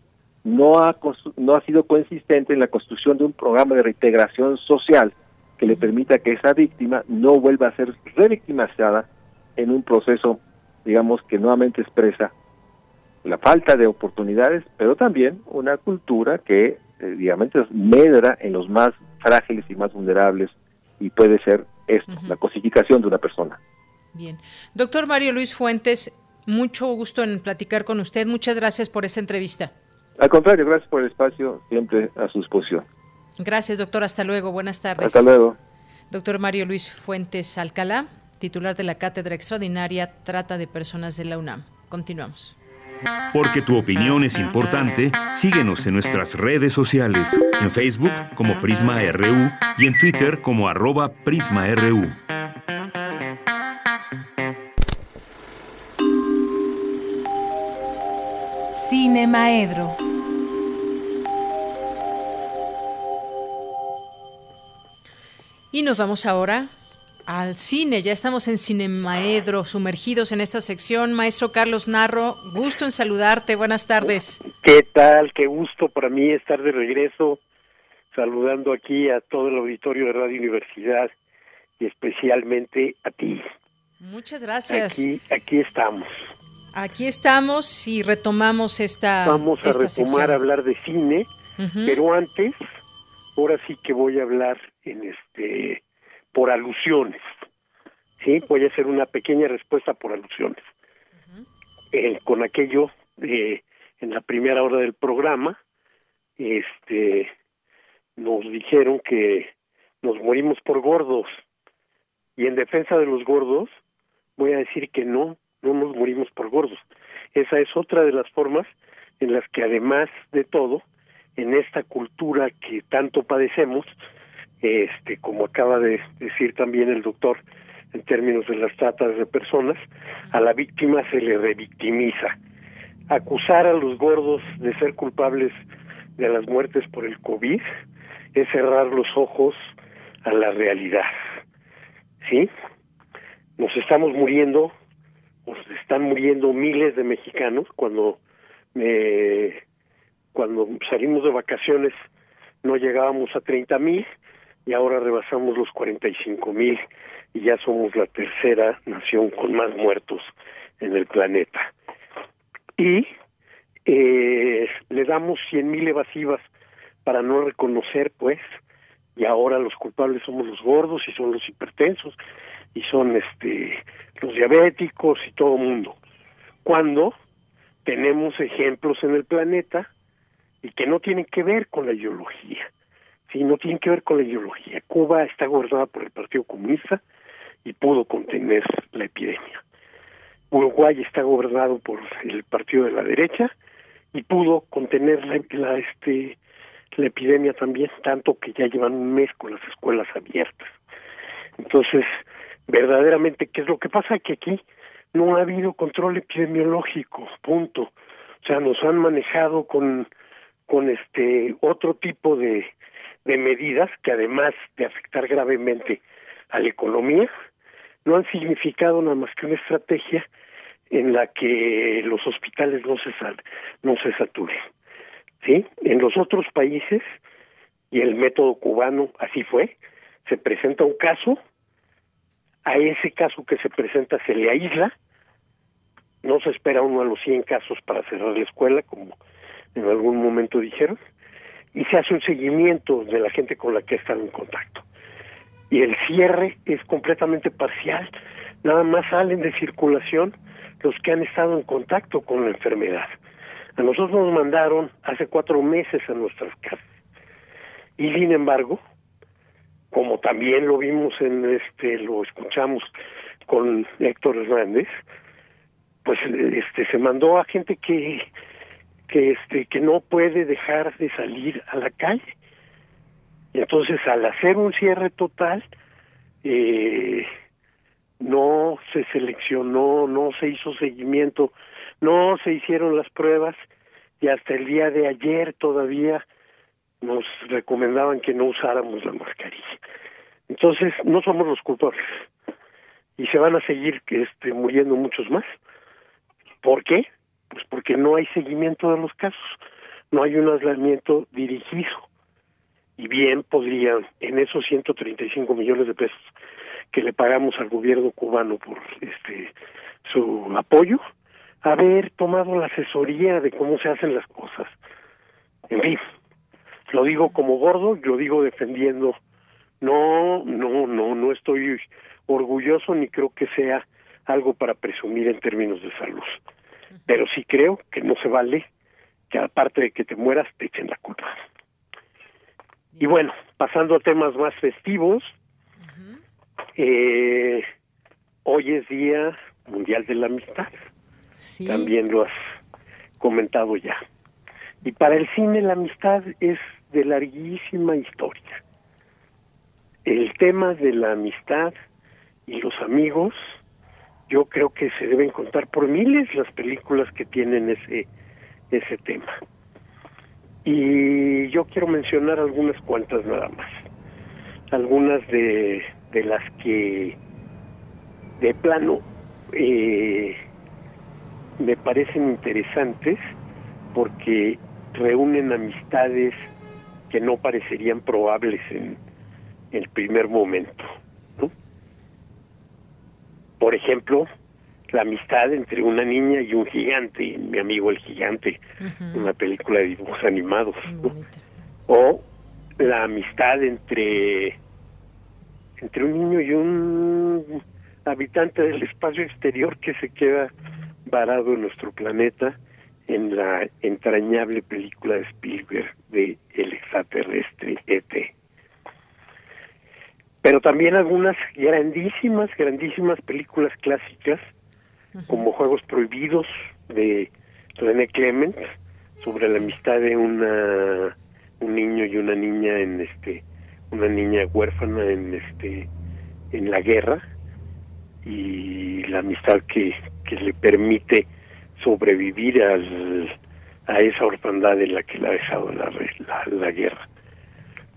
no ha, no ha sido consistente en la construcción de un programa de reintegración social que le permita que esa víctima no vuelva a ser revictimizada en un proceso, digamos, que nuevamente expresa la falta de oportunidades, pero también una cultura que, eh, digamos, medra en los más frágiles y más vulnerables y puede ser esto, la cosificación de una persona. Bien. Doctor Mario Luis Fuentes, mucho gusto en platicar con usted. Muchas gracias por esta entrevista. Al contrario, gracias por el espacio, siempre a su disposición. Gracias, doctor. Hasta luego. Buenas tardes. Hasta luego. Doctor Mario Luis Fuentes Alcalá, titular de la Cátedra Extraordinaria Trata de Personas de la UNAM. Continuamos. Porque tu opinión es importante, síguenos en nuestras redes sociales, en Facebook como Prisma RU y en Twitter como arroba PrismaRU. Cine Maedro. Y nos vamos ahora al cine. Ya estamos en Cinemaedro, sumergidos en esta sección. Maestro Carlos Narro, gusto en saludarte. Buenas tardes. ¿Qué tal? Qué gusto para mí estar de regreso, saludando aquí a todo el auditorio de Radio Universidad y especialmente a ti. Muchas gracias. Aquí, aquí estamos. Aquí estamos y retomamos esta. Vamos a esta retomar a hablar de cine, pero antes, ahora sí que voy a hablar en este por alusiones. Sí, voy a hacer una pequeña respuesta por alusiones. Con aquello eh, en la primera hora del programa, este, nos dijeron que nos morimos por gordos. Y en defensa de los gordos, voy a decir que no, no nos morimos por gordos. Esa es otra de las formas en las que además de todo, en esta cultura que tanto padecemos, este, como acaba de decir también el doctor en términos de las tratas de personas, a la víctima se le revictimiza. Acusar a los gordos de ser culpables de las muertes por el COVID es cerrar los ojos a la realidad. ¿Sí? Nos estamos muriendo, nos están muriendo miles de mexicanos cuando me, cuando salimos de vacaciones no llegábamos a 30 mil y ahora rebasamos los 45 mil y ya somos la tercera nación con más muertos en el planeta. Y eh, le damos 100 mil evasivas para no reconocer, pues, y ahora los culpables somos los gordos y son los hipertensos y son este los diabéticos y todo el mundo. Cuando tenemos ejemplos en el planeta y que no tienen que ver con la ideología. Sí, no tienen que ver con la ideología. Cuba está gobernada por el Partido Comunista y pudo contener la epidemia. Uruguay está gobernado por el Partido de la Derecha y pudo contener la, la, este, la epidemia también, tanto que ya llevan un mes con las escuelas abiertas. Entonces, verdaderamente, ¿qué es lo que pasa? Que aquí no ha habido control epidemiológico, punto. O sea, nos han manejado con, con este otro tipo de, de medidas que además de afectar gravemente a la economía, no han significado nada más que una estrategia en la que los hospitales no se sal, no se saturen. ¿Sí? En los otros países y el método cubano así fue, se presenta un caso, a ese caso que se presenta se le aísla, no se espera uno a los 100 casos para cerrar la escuela, como en algún momento dijeron, y se hace un seguimiento de la gente con la que están en contacto. Y el cierre es completamente parcial, nada más salen de circulación los que han estado en contacto con la enfermedad. A nosotros nos mandaron hace cuatro meses a nuestras casas. Y sin embargo, como también lo vimos en este, lo escuchamos con Héctor Hernández, pues este se mandó a gente que que este que no puede dejar de salir a la calle. Entonces al hacer un cierre total eh, no se seleccionó no se hizo seguimiento no se hicieron las pruebas y hasta el día de ayer todavía nos recomendaban que no usáramos la mascarilla. Entonces no somos los culpables. Y se van a seguir este muriendo muchos más. ¿por qué? Pues porque no hay seguimiento de los casos, no hay un aislamiento dirigido. Y bien podrían, en esos 135 millones de pesos que le pagamos al gobierno cubano por este su apoyo, haber tomado la asesoría de cómo se hacen las cosas. En fin, lo digo como gordo, lo digo defendiendo. No, no, no, no estoy orgulloso ni creo que sea algo para presumir en términos de salud pero sí creo que no se vale que aparte de que te mueras te echen la culpa. Y bueno, pasando a temas más festivos, eh, hoy es Día Mundial de la Amistad. También lo has comentado ya. Y para el cine la amistad es de larguísima historia. El tema de la amistad y los amigos yo creo que se deben contar por miles las películas que tienen ese ese tema. Y yo quiero mencionar algunas cuantas nada más. Algunas de de las que de plano eh, me parecen interesantes porque reúnen amistades que no parecerían probables en, el primer momento. Por ejemplo, la amistad entre una niña y un gigante, mi amigo el gigante, una película de dibujos animados. O la amistad entre entre un niño y un habitante del espacio exterior que se queda varado en nuestro planeta en la entrañable película de Spielberg de El extraterrestre ET. Pero también algunas grandísimas, grandísimas películas clásicas, como Juegos Prohibidos de René Clement, sobre la amistad de una un niño y una niña en este una niña huérfana en este en la guerra y la amistad que, que le permite sobrevivir al, a esa orfandad en la que la ha dejado la, la, guerra.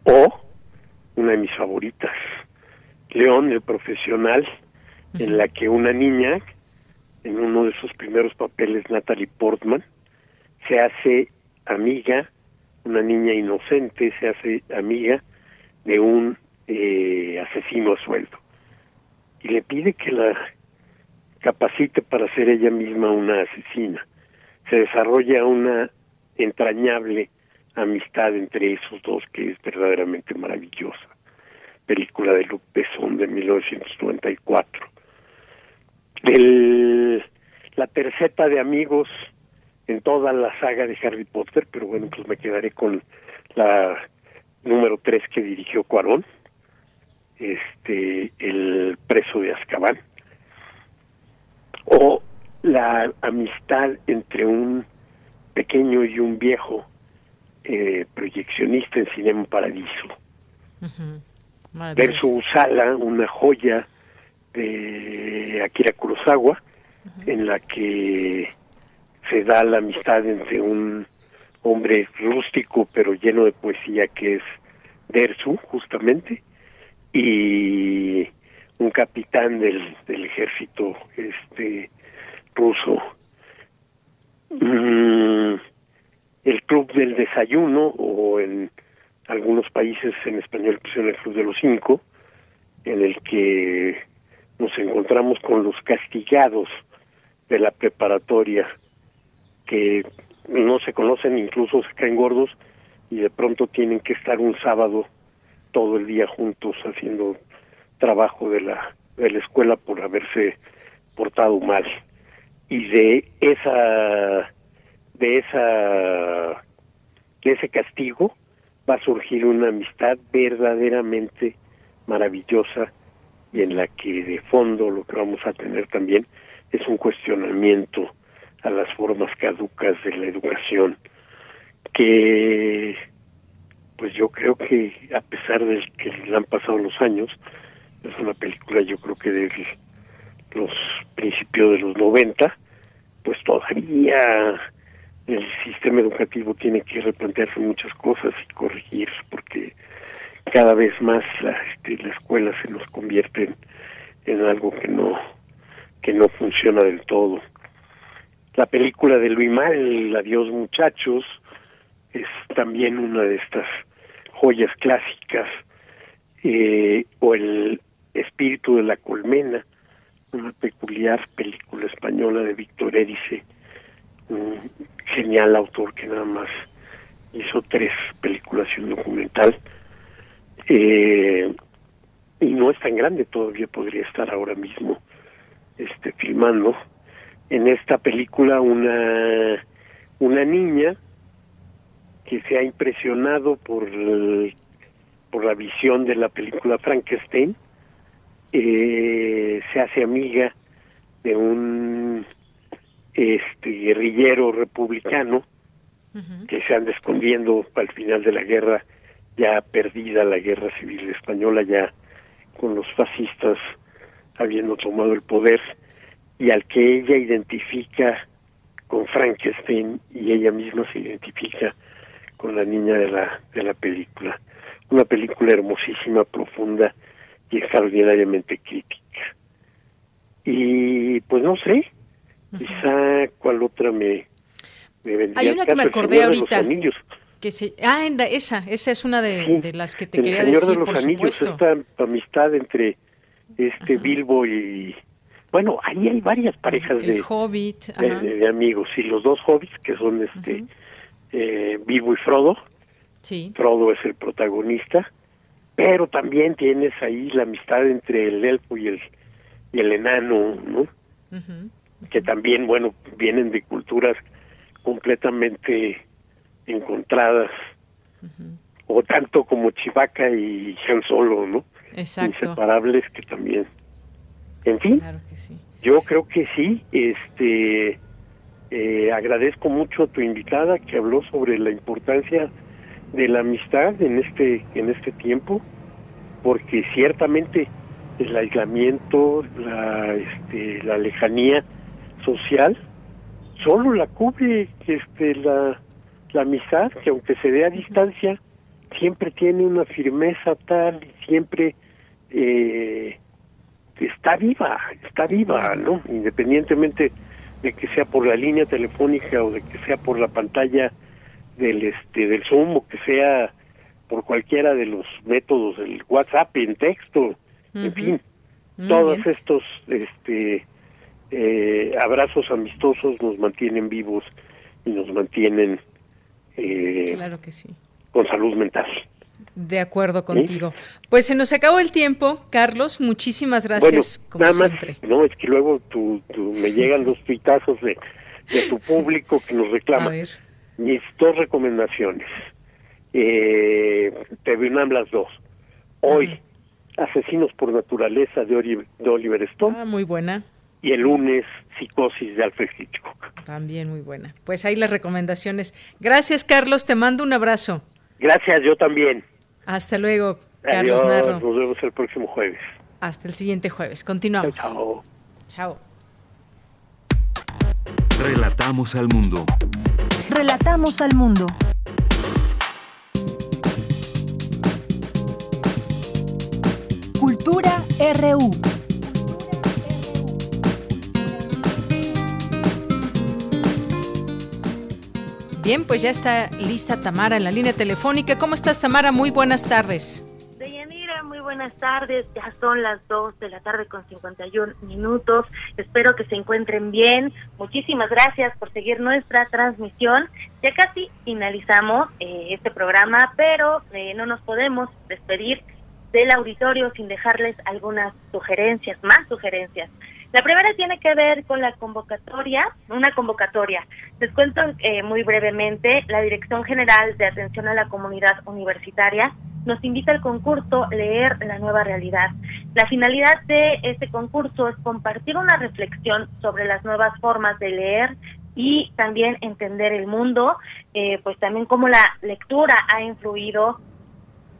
O una de mis favoritas, León, el profesional, en la que una niña, en uno de sus primeros papeles, Natalie Portman, se hace amiga, una niña inocente, se hace amiga de un eh, asesino a sueldo y le pide que la capacite para ser ella misma una asesina. Se desarrolla una entrañable amistad entre esos dos que es verdaderamente maravillosa. Película de Luc Besson de 1994. El, la terceta de amigos en toda la saga de Harry Potter, pero bueno, pues me quedaré con la número tres que dirigió Cuarón, este, el preso de Azkaban, o la amistad entre un pequeño y un viejo eh, proyeccionista en Cinema Paradiso. Verso Usala, una joya de Akira Kurosawa, en la que se da la amistad entre un hombre rústico pero lleno de poesía que es Dersu, justamente, y un capitán del, del ejército este ruso. Mm, el club del desayuno, o en algunos países en español pusieron el club de los cinco, en el que nos encontramos con los castigados de la preparatoria que no se conocen, incluso se caen gordos y de pronto tienen que estar un sábado todo el día juntos haciendo trabajo de la de la escuela por haberse portado mal. Y de esa de esa de ese castigo va a surgir una amistad verdaderamente maravillosa y en la que de fondo lo que vamos a tener también es un cuestionamiento a las formas caducas de la educación que pues yo creo que a pesar de que le han pasado los años es una película yo creo que de los principios de los 90 pues todavía el sistema educativo tiene que replantearse muchas cosas y corregir porque cada vez más la, este, la escuela se nos convierte en, algo que no que no funciona del todo. La película de Luis Mal, Adiós muchachos, es también una de estas joyas clásicas, eh, o El espíritu de la colmena, una peculiar película española de Víctor Erice, genial autor que nada más hizo tres películas y un documental. Eh, y no es tan grande, todavía podría estar ahora mismo este filmando en esta película una una niña que se ha impresionado por por la visión de la película Frankenstein eh, se hace amiga de un este guerrillero republicano que se anda escondiendo al final de la guerra ya perdida la guerra civil española ya con los fascistas habiendo tomado el poder y al que ella identifica con Frankenstein y ella misma se identifica con la niña de la de la película una película hermosísima profunda y extraordinariamente crítica. Y pues no sé, quizá cuál otra me, me vendría Hay una que me El acordé Señor de ahorita. los Anillos. Que se, ah, enda- esa, esa es una de, Sí, de las que te El quería Señor decir, de los por Anillos, supuesto. esta amistad entre este Bilbo y... Bueno, ahí hay varias parejas El de, Hobbit, de, amigos, y los dos hobbits, que son este eh, Bilbo y Frodo. Sí. Frodo es el protagonista, pero también tienes ahí la amistad entre el elfo y el, y el enano, ¿no? Ujú. Que también, bueno, vienen de culturas completamente encontradas, o tanto como Chivaca y Han Solo, ¿no? Exacto. Inseparables que también. En fin, yo creo que sí, este, eh, agradezco mucho a tu invitada que habló sobre la importancia de la amistad en este, en este tiempo, porque ciertamente el aislamiento, la, este, la lejanía social, solo la cubre este, la, la amistad, que aunque se dé a distancia, siempre tiene una firmeza tal y siempre eh, está viva, está viva, ¿no? Independientemente de que sea por la línea telefónica o de que sea por la pantalla del este del Zoom o que sea por cualquiera de los métodos del WhatsApp en texto, en fin, Muy todos bien. estos este eh, abrazos amistosos nos mantienen vivos y nos mantienen eh, Claro que sí. con salud mental. De acuerdo contigo. Pues se nos acabó el tiempo, Carlos. Muchísimas gracias, bueno, como nada más, siempre. no, es que luego tú, tú- me llegan los tuitazos de, de tu público que nos reclama. Mis dos recomendaciones. Eh, UNAM las dos. Hoy, Asesinos por Naturaleza de, Ori- de Oliver Stone Ah, muy buena. Y el lunes, Psicosis de Alfred Hitchcock. También muy buena. Pues ahí las recomendaciones. Gracias, Carlos. Te mando un abrazo. Gracias, yo también. Hasta luego, Carlos Adiós, Narro. nos vemos el próximo jueves. Hasta el siguiente jueves. Continuamos. Chao. Chao. Relatamos al mundo. Relatamos al mundo. Cultura RU. Bien, pues ya está lista Tamara en la línea telefónica. ¿Cómo estás, Tamara? Muy buenas tardes. Deyanira, muy buenas tardes. Ya son las 2 de la tarde con 51 minutos. Espero que se encuentren bien. Muchísimas gracias por seguir nuestra transmisión. Ya casi finalizamos eh, este programa, pero eh, no nos podemos despedir del auditorio sin dejarles algunas sugerencias, más sugerencias. La primera tiene que ver con la convocatoria, una convocatoria. Les cuento eh, muy brevemente, la Dirección General de Atención a la Comunidad Universitaria nos invita al concurso Leer la Nueva Realidad. La finalidad de este concurso es compartir una reflexión sobre las nuevas formas de leer y también entender el mundo, eh, pues también cómo la lectura ha influido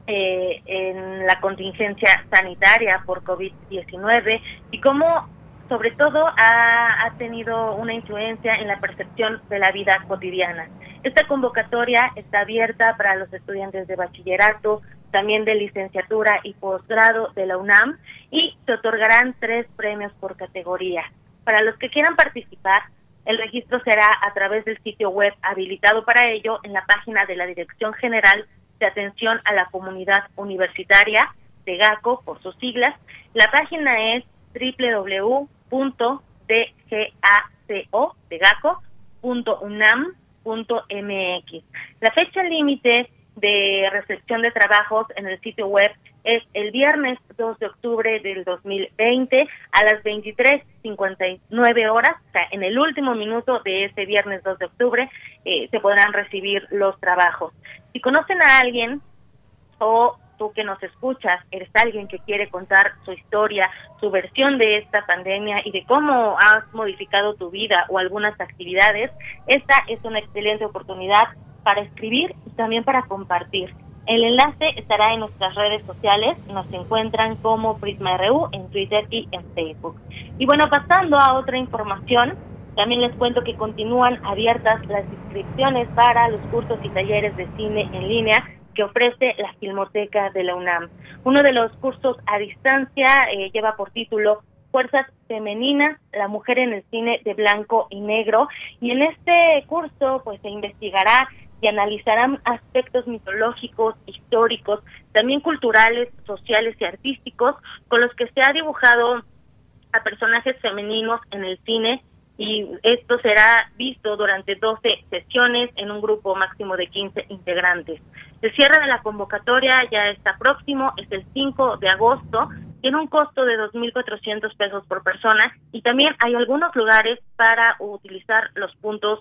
eh, en la contingencia sanitaria por COVID-19 y cómo sobre todo ha, ha tenido una influencia en la percepción de la vida cotidiana. Esta convocatoria está abierta para los estudiantes de bachillerato, también de licenciatura y posgrado de la UNAM y se otorgarán tres premios por categoría. Para los que quieran participar, el registro será a través del sitio web habilitado para ello en la página de la Dirección General de Atención a la Comunidad Universitaria, de GACO por sus siglas. La página es www.dgaco, de GACO, .unam.mx. La fecha límite de recepción de trabajos en el sitio web es el viernes 2 de octubre del 2020 a las 23.59 horas, o sea, en el último minuto de ese viernes 2 de octubre eh, se podrán recibir los trabajos. Si conocen a alguien o tú que nos escuchas, eres alguien que quiere contar su historia, su versión de esta pandemia y de cómo has modificado tu vida o algunas actividades, esta es una excelente oportunidad para escribir y también para compartir. El enlace estará en nuestras redes sociales, nos encuentran como Prisma RU en Twitter y en Facebook. Y bueno, pasando a otra información, también les cuento que continúan abiertas las inscripciones para los cursos y talleres de cine en línea que ofrece la Filmoteca de la UNAM. Uno de los cursos a distancia eh, lleva por título Fuerzas Femeninas, la mujer en el cine de blanco y negro. Y en este curso pues se investigará y analizarán aspectos mitológicos, históricos, también culturales, sociales y artísticos con los que se ha dibujado a personajes femeninos en el cine y esto será visto durante 12 sesiones en un grupo máximo de 15 integrantes. El cierre de la convocatoria ya está próximo, es el 5 de agosto, tiene un costo de 2.400 pesos por persona y también hay algunos lugares para utilizar los puntos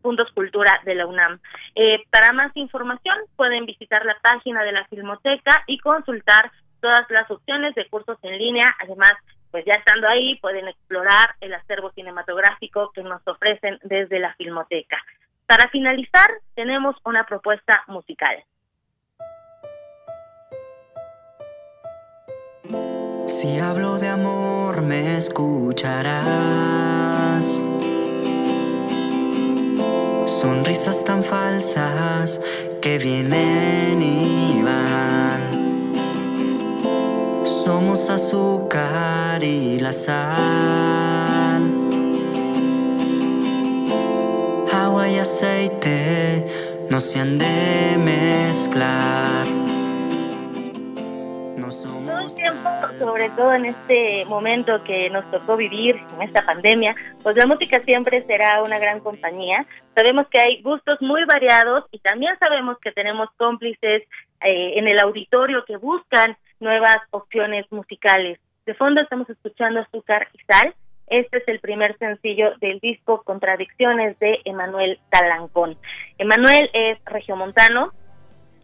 puntos cultura de la UNAM. Eh, para más información pueden visitar la página de la Filmoteca y consultar todas las opciones de cursos en línea. Además, pues ya estando ahí pueden explorar el acervo cinematográfico que nos ofrecen desde la Filmoteca. Para finalizar, tenemos una propuesta musical. Si hablo de amor, me escucharás. Sonrisas tan falsas que vienen y van somos azúcar y la sal. Agua y aceite no se han de mezclar. No somos tiempo, sobre todo en este momento que nos tocó vivir, en esta pandemia, pues la música siempre será una gran compañía. Sabemos que hay gustos muy variados y también sabemos que tenemos cómplices eh, en el auditorio que buscan nuevas opciones musicales. De fondo estamos escuchando Azúcar y Sal. Este es el primer sencillo del disco Contradicciones de Emanuel Talancón. Emanuel es regiomontano,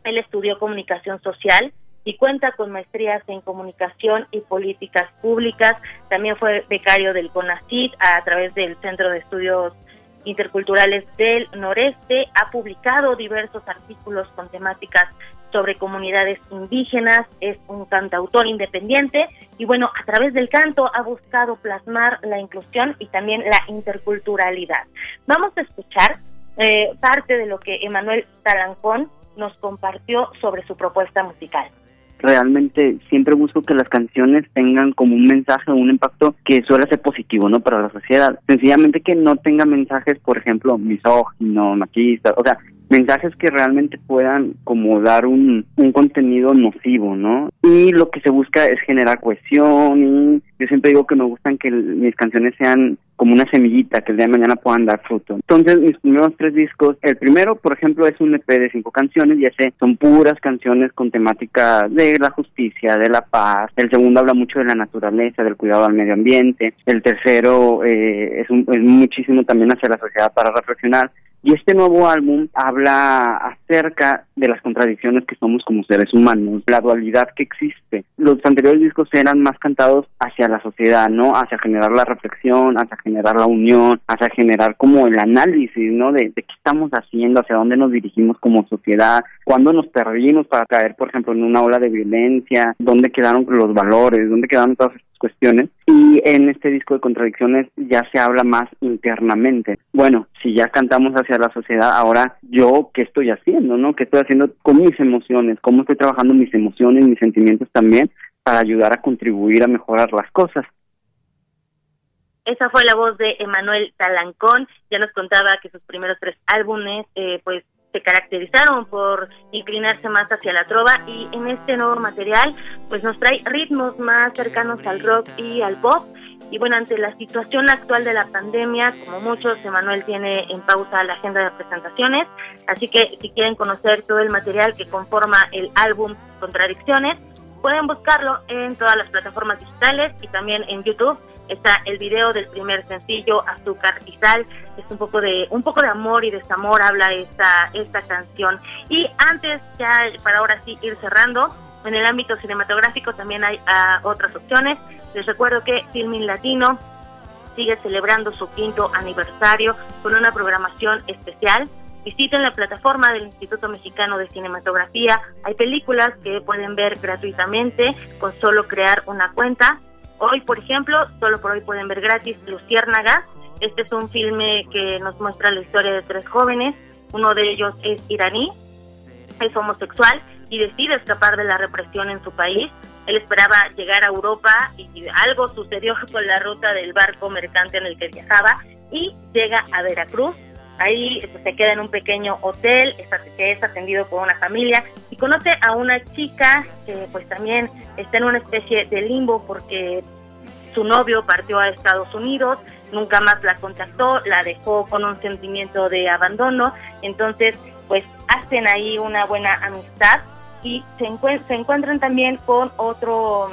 él estudió comunicación social y cuenta con maestrías en comunicación y políticas públicas. También fue becario del CONACYT a través del Centro de Estudios Interculturales del Noreste. Ha publicado diversos artículos con temáticas sobre comunidades indígenas, es un cantautor independiente y bueno, a través del canto ha buscado plasmar la inclusión y también la interculturalidad. Vamos a escuchar eh, parte de lo que Emanuel Talancón nos compartió sobre su propuesta musical realmente siempre busco que las canciones tengan como un mensaje un impacto que suele ser positivo, ¿no? Para la sociedad. Sencillamente que no tenga mensajes, por ejemplo, misóginos, machistas, o sea, mensajes que realmente puedan como dar un, un contenido nocivo, ¿no? Y lo que se busca es generar cohesión y yo siempre digo que me gustan que mis canciones sean como una semillita que el día de mañana puedan dar fruto. Entonces, mis primeros tres discos, el primero, por ejemplo, es un EP de cinco canciones y ese son puras canciones con temática de la justicia, de la paz. El segundo habla mucho de la naturaleza, del cuidado al medio ambiente. El tercero eh, es, un, es muchísimo también hacia la sociedad para reflexionar. Y este nuevo álbum habla acerca de las contradicciones que somos como seres humanos, la dualidad que existe. Los anteriores discos eran más cantados hacia la sociedad, ¿no? Hacia generar la reflexión, hacia generar la unión, hacia generar como el análisis, ¿no? De, qué estamos haciendo, hacia dónde nos dirigimos como sociedad, cuándo nos perdimos para caer, por ejemplo, en una ola de violencia, dónde quedaron los valores, dónde quedaron todas cuestiones y en este disco de contradicciones ya se habla más internamente. Bueno, si ya cantamos hacia la sociedad, ahora yo qué estoy haciendo, ¿no? ¿Qué estoy haciendo con mis emociones? ¿Cómo estoy trabajando mis emociones, mis sentimientos también para ayudar a contribuir a mejorar las cosas? Esa fue la voz de Emanuel Talancón, ya nos contaba que sus primeros tres álbumes eh, pues se caracterizaron por inclinarse más hacia la trova y en este nuevo material pues nos trae ritmos más cercanos al rock y al pop. Y bueno, ante la situación actual de la pandemia, como muchos, Emanuel tiene en pausa la agenda de presentaciones, así que si quieren conocer todo el material que conforma el álbum Contradicciones, pueden buscarlo en todas las plataformas digitales y también en YouTube está el video del primer sencillo Azúcar y Sal es un poco de un poco de amor y desamor habla esta esta canción y antes ya para ahora sí ir cerrando en el ámbito cinematográfico también hay ah, otras opciones les recuerdo que Filmin Latino sigue celebrando su quinto aniversario con una programación especial Visiten la plataforma del Instituto Mexicano de Cinematografía. Hay películas que pueden ver gratuitamente con solo crear una cuenta. Hoy, por ejemplo, solo por hoy pueden ver gratis Luciérnaga. Este es un filme que nos muestra la historia de tres jóvenes. Uno de ellos es iraní, es homosexual y decide escapar de la represión en su país. Él esperaba llegar a Europa y algo sucedió con la ruta del barco mercante en el que viajaba y llega a Veracruz. Ahí pues, se queda en un pequeño hotel que es atendido por una familia y conoce a una chica que pues también está en una especie de limbo porque su novio partió a Estados Unidos, nunca más la contactó, la dejó con un sentimiento de abandono, entonces pues hacen ahí una buena amistad y se, se encuentran también con otro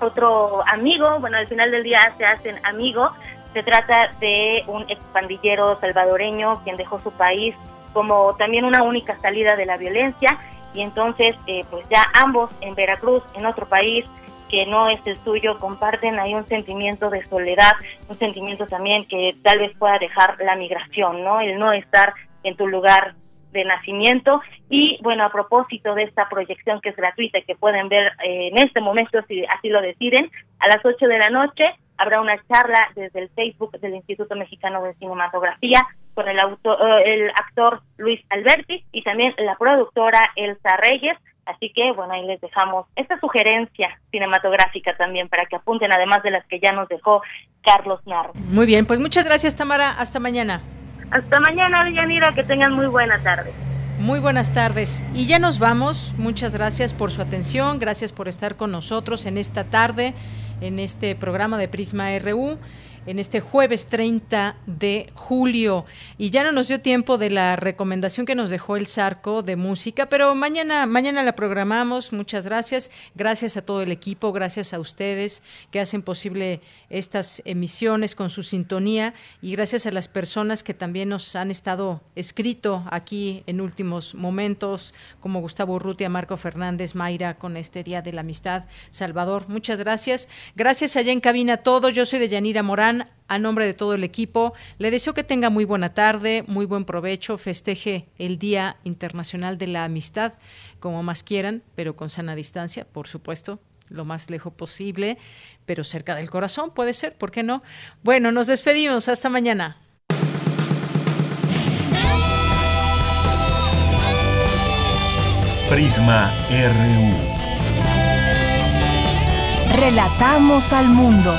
otro amigo, bueno, al final del día se hacen amigos, se trata de un expandillero salvadoreño quien dejó su país como también una única salida de la violencia y entonces eh, pues ya ambos en Veracruz, en otro país que no es el suyo, comparten ahí un sentimiento de soledad, un sentimiento también que tal vez pueda dejar la migración, ¿no? El no estar en tu lugar de nacimiento. Y bueno, a propósito de esta proyección que es gratuita que pueden ver eh, en este momento, si así lo deciden, a las 8 de la noche habrá una charla desde el Facebook del Instituto Mexicano de Cinematografía con el, autor, eh, el actor Luis Alberti y también la productora Elsa Reyes. Así que, bueno, ahí les dejamos esta sugerencia cinematográfica también para que apunten, además de las que ya nos dejó Carlos Narro. Muy bien, pues muchas gracias, Tamara. Hasta mañana. Hasta mañana, Yanira, que tengan muy buena tarde. Muy buenas tardes. Y ya nos vamos. Muchas gracias por su atención, gracias por estar con nosotros en esta tarde, en este programa de Prisma RU en este jueves 30 de julio. Y ya no nos dio tiempo de la recomendación que nos dejó el Zarco de música, pero mañana, mañana la programamos. Muchas gracias. Gracias a todo el equipo, gracias a ustedes que hacen posible estas emisiones con su sintonía y gracias a las personas que también nos han estado escrito aquí en últimos momentos, como Gustavo Urrutia, Marco Fernández, Mayra, con este Día de la Amistad. Salvador, muchas gracias. Gracias allá en cabina a todos. Yo soy de Yanira Morán a nombre de todo el equipo, le deseo que tenga muy buena tarde, muy buen provecho, festeje el Día Internacional de la Amistad, como más quieran, pero con sana distancia, por supuesto, lo más lejos posible, pero cerca del corazón, puede ser, ¿por qué no? Bueno, nos despedimos, hasta mañana. Prisma RU. Relatamos al mundo.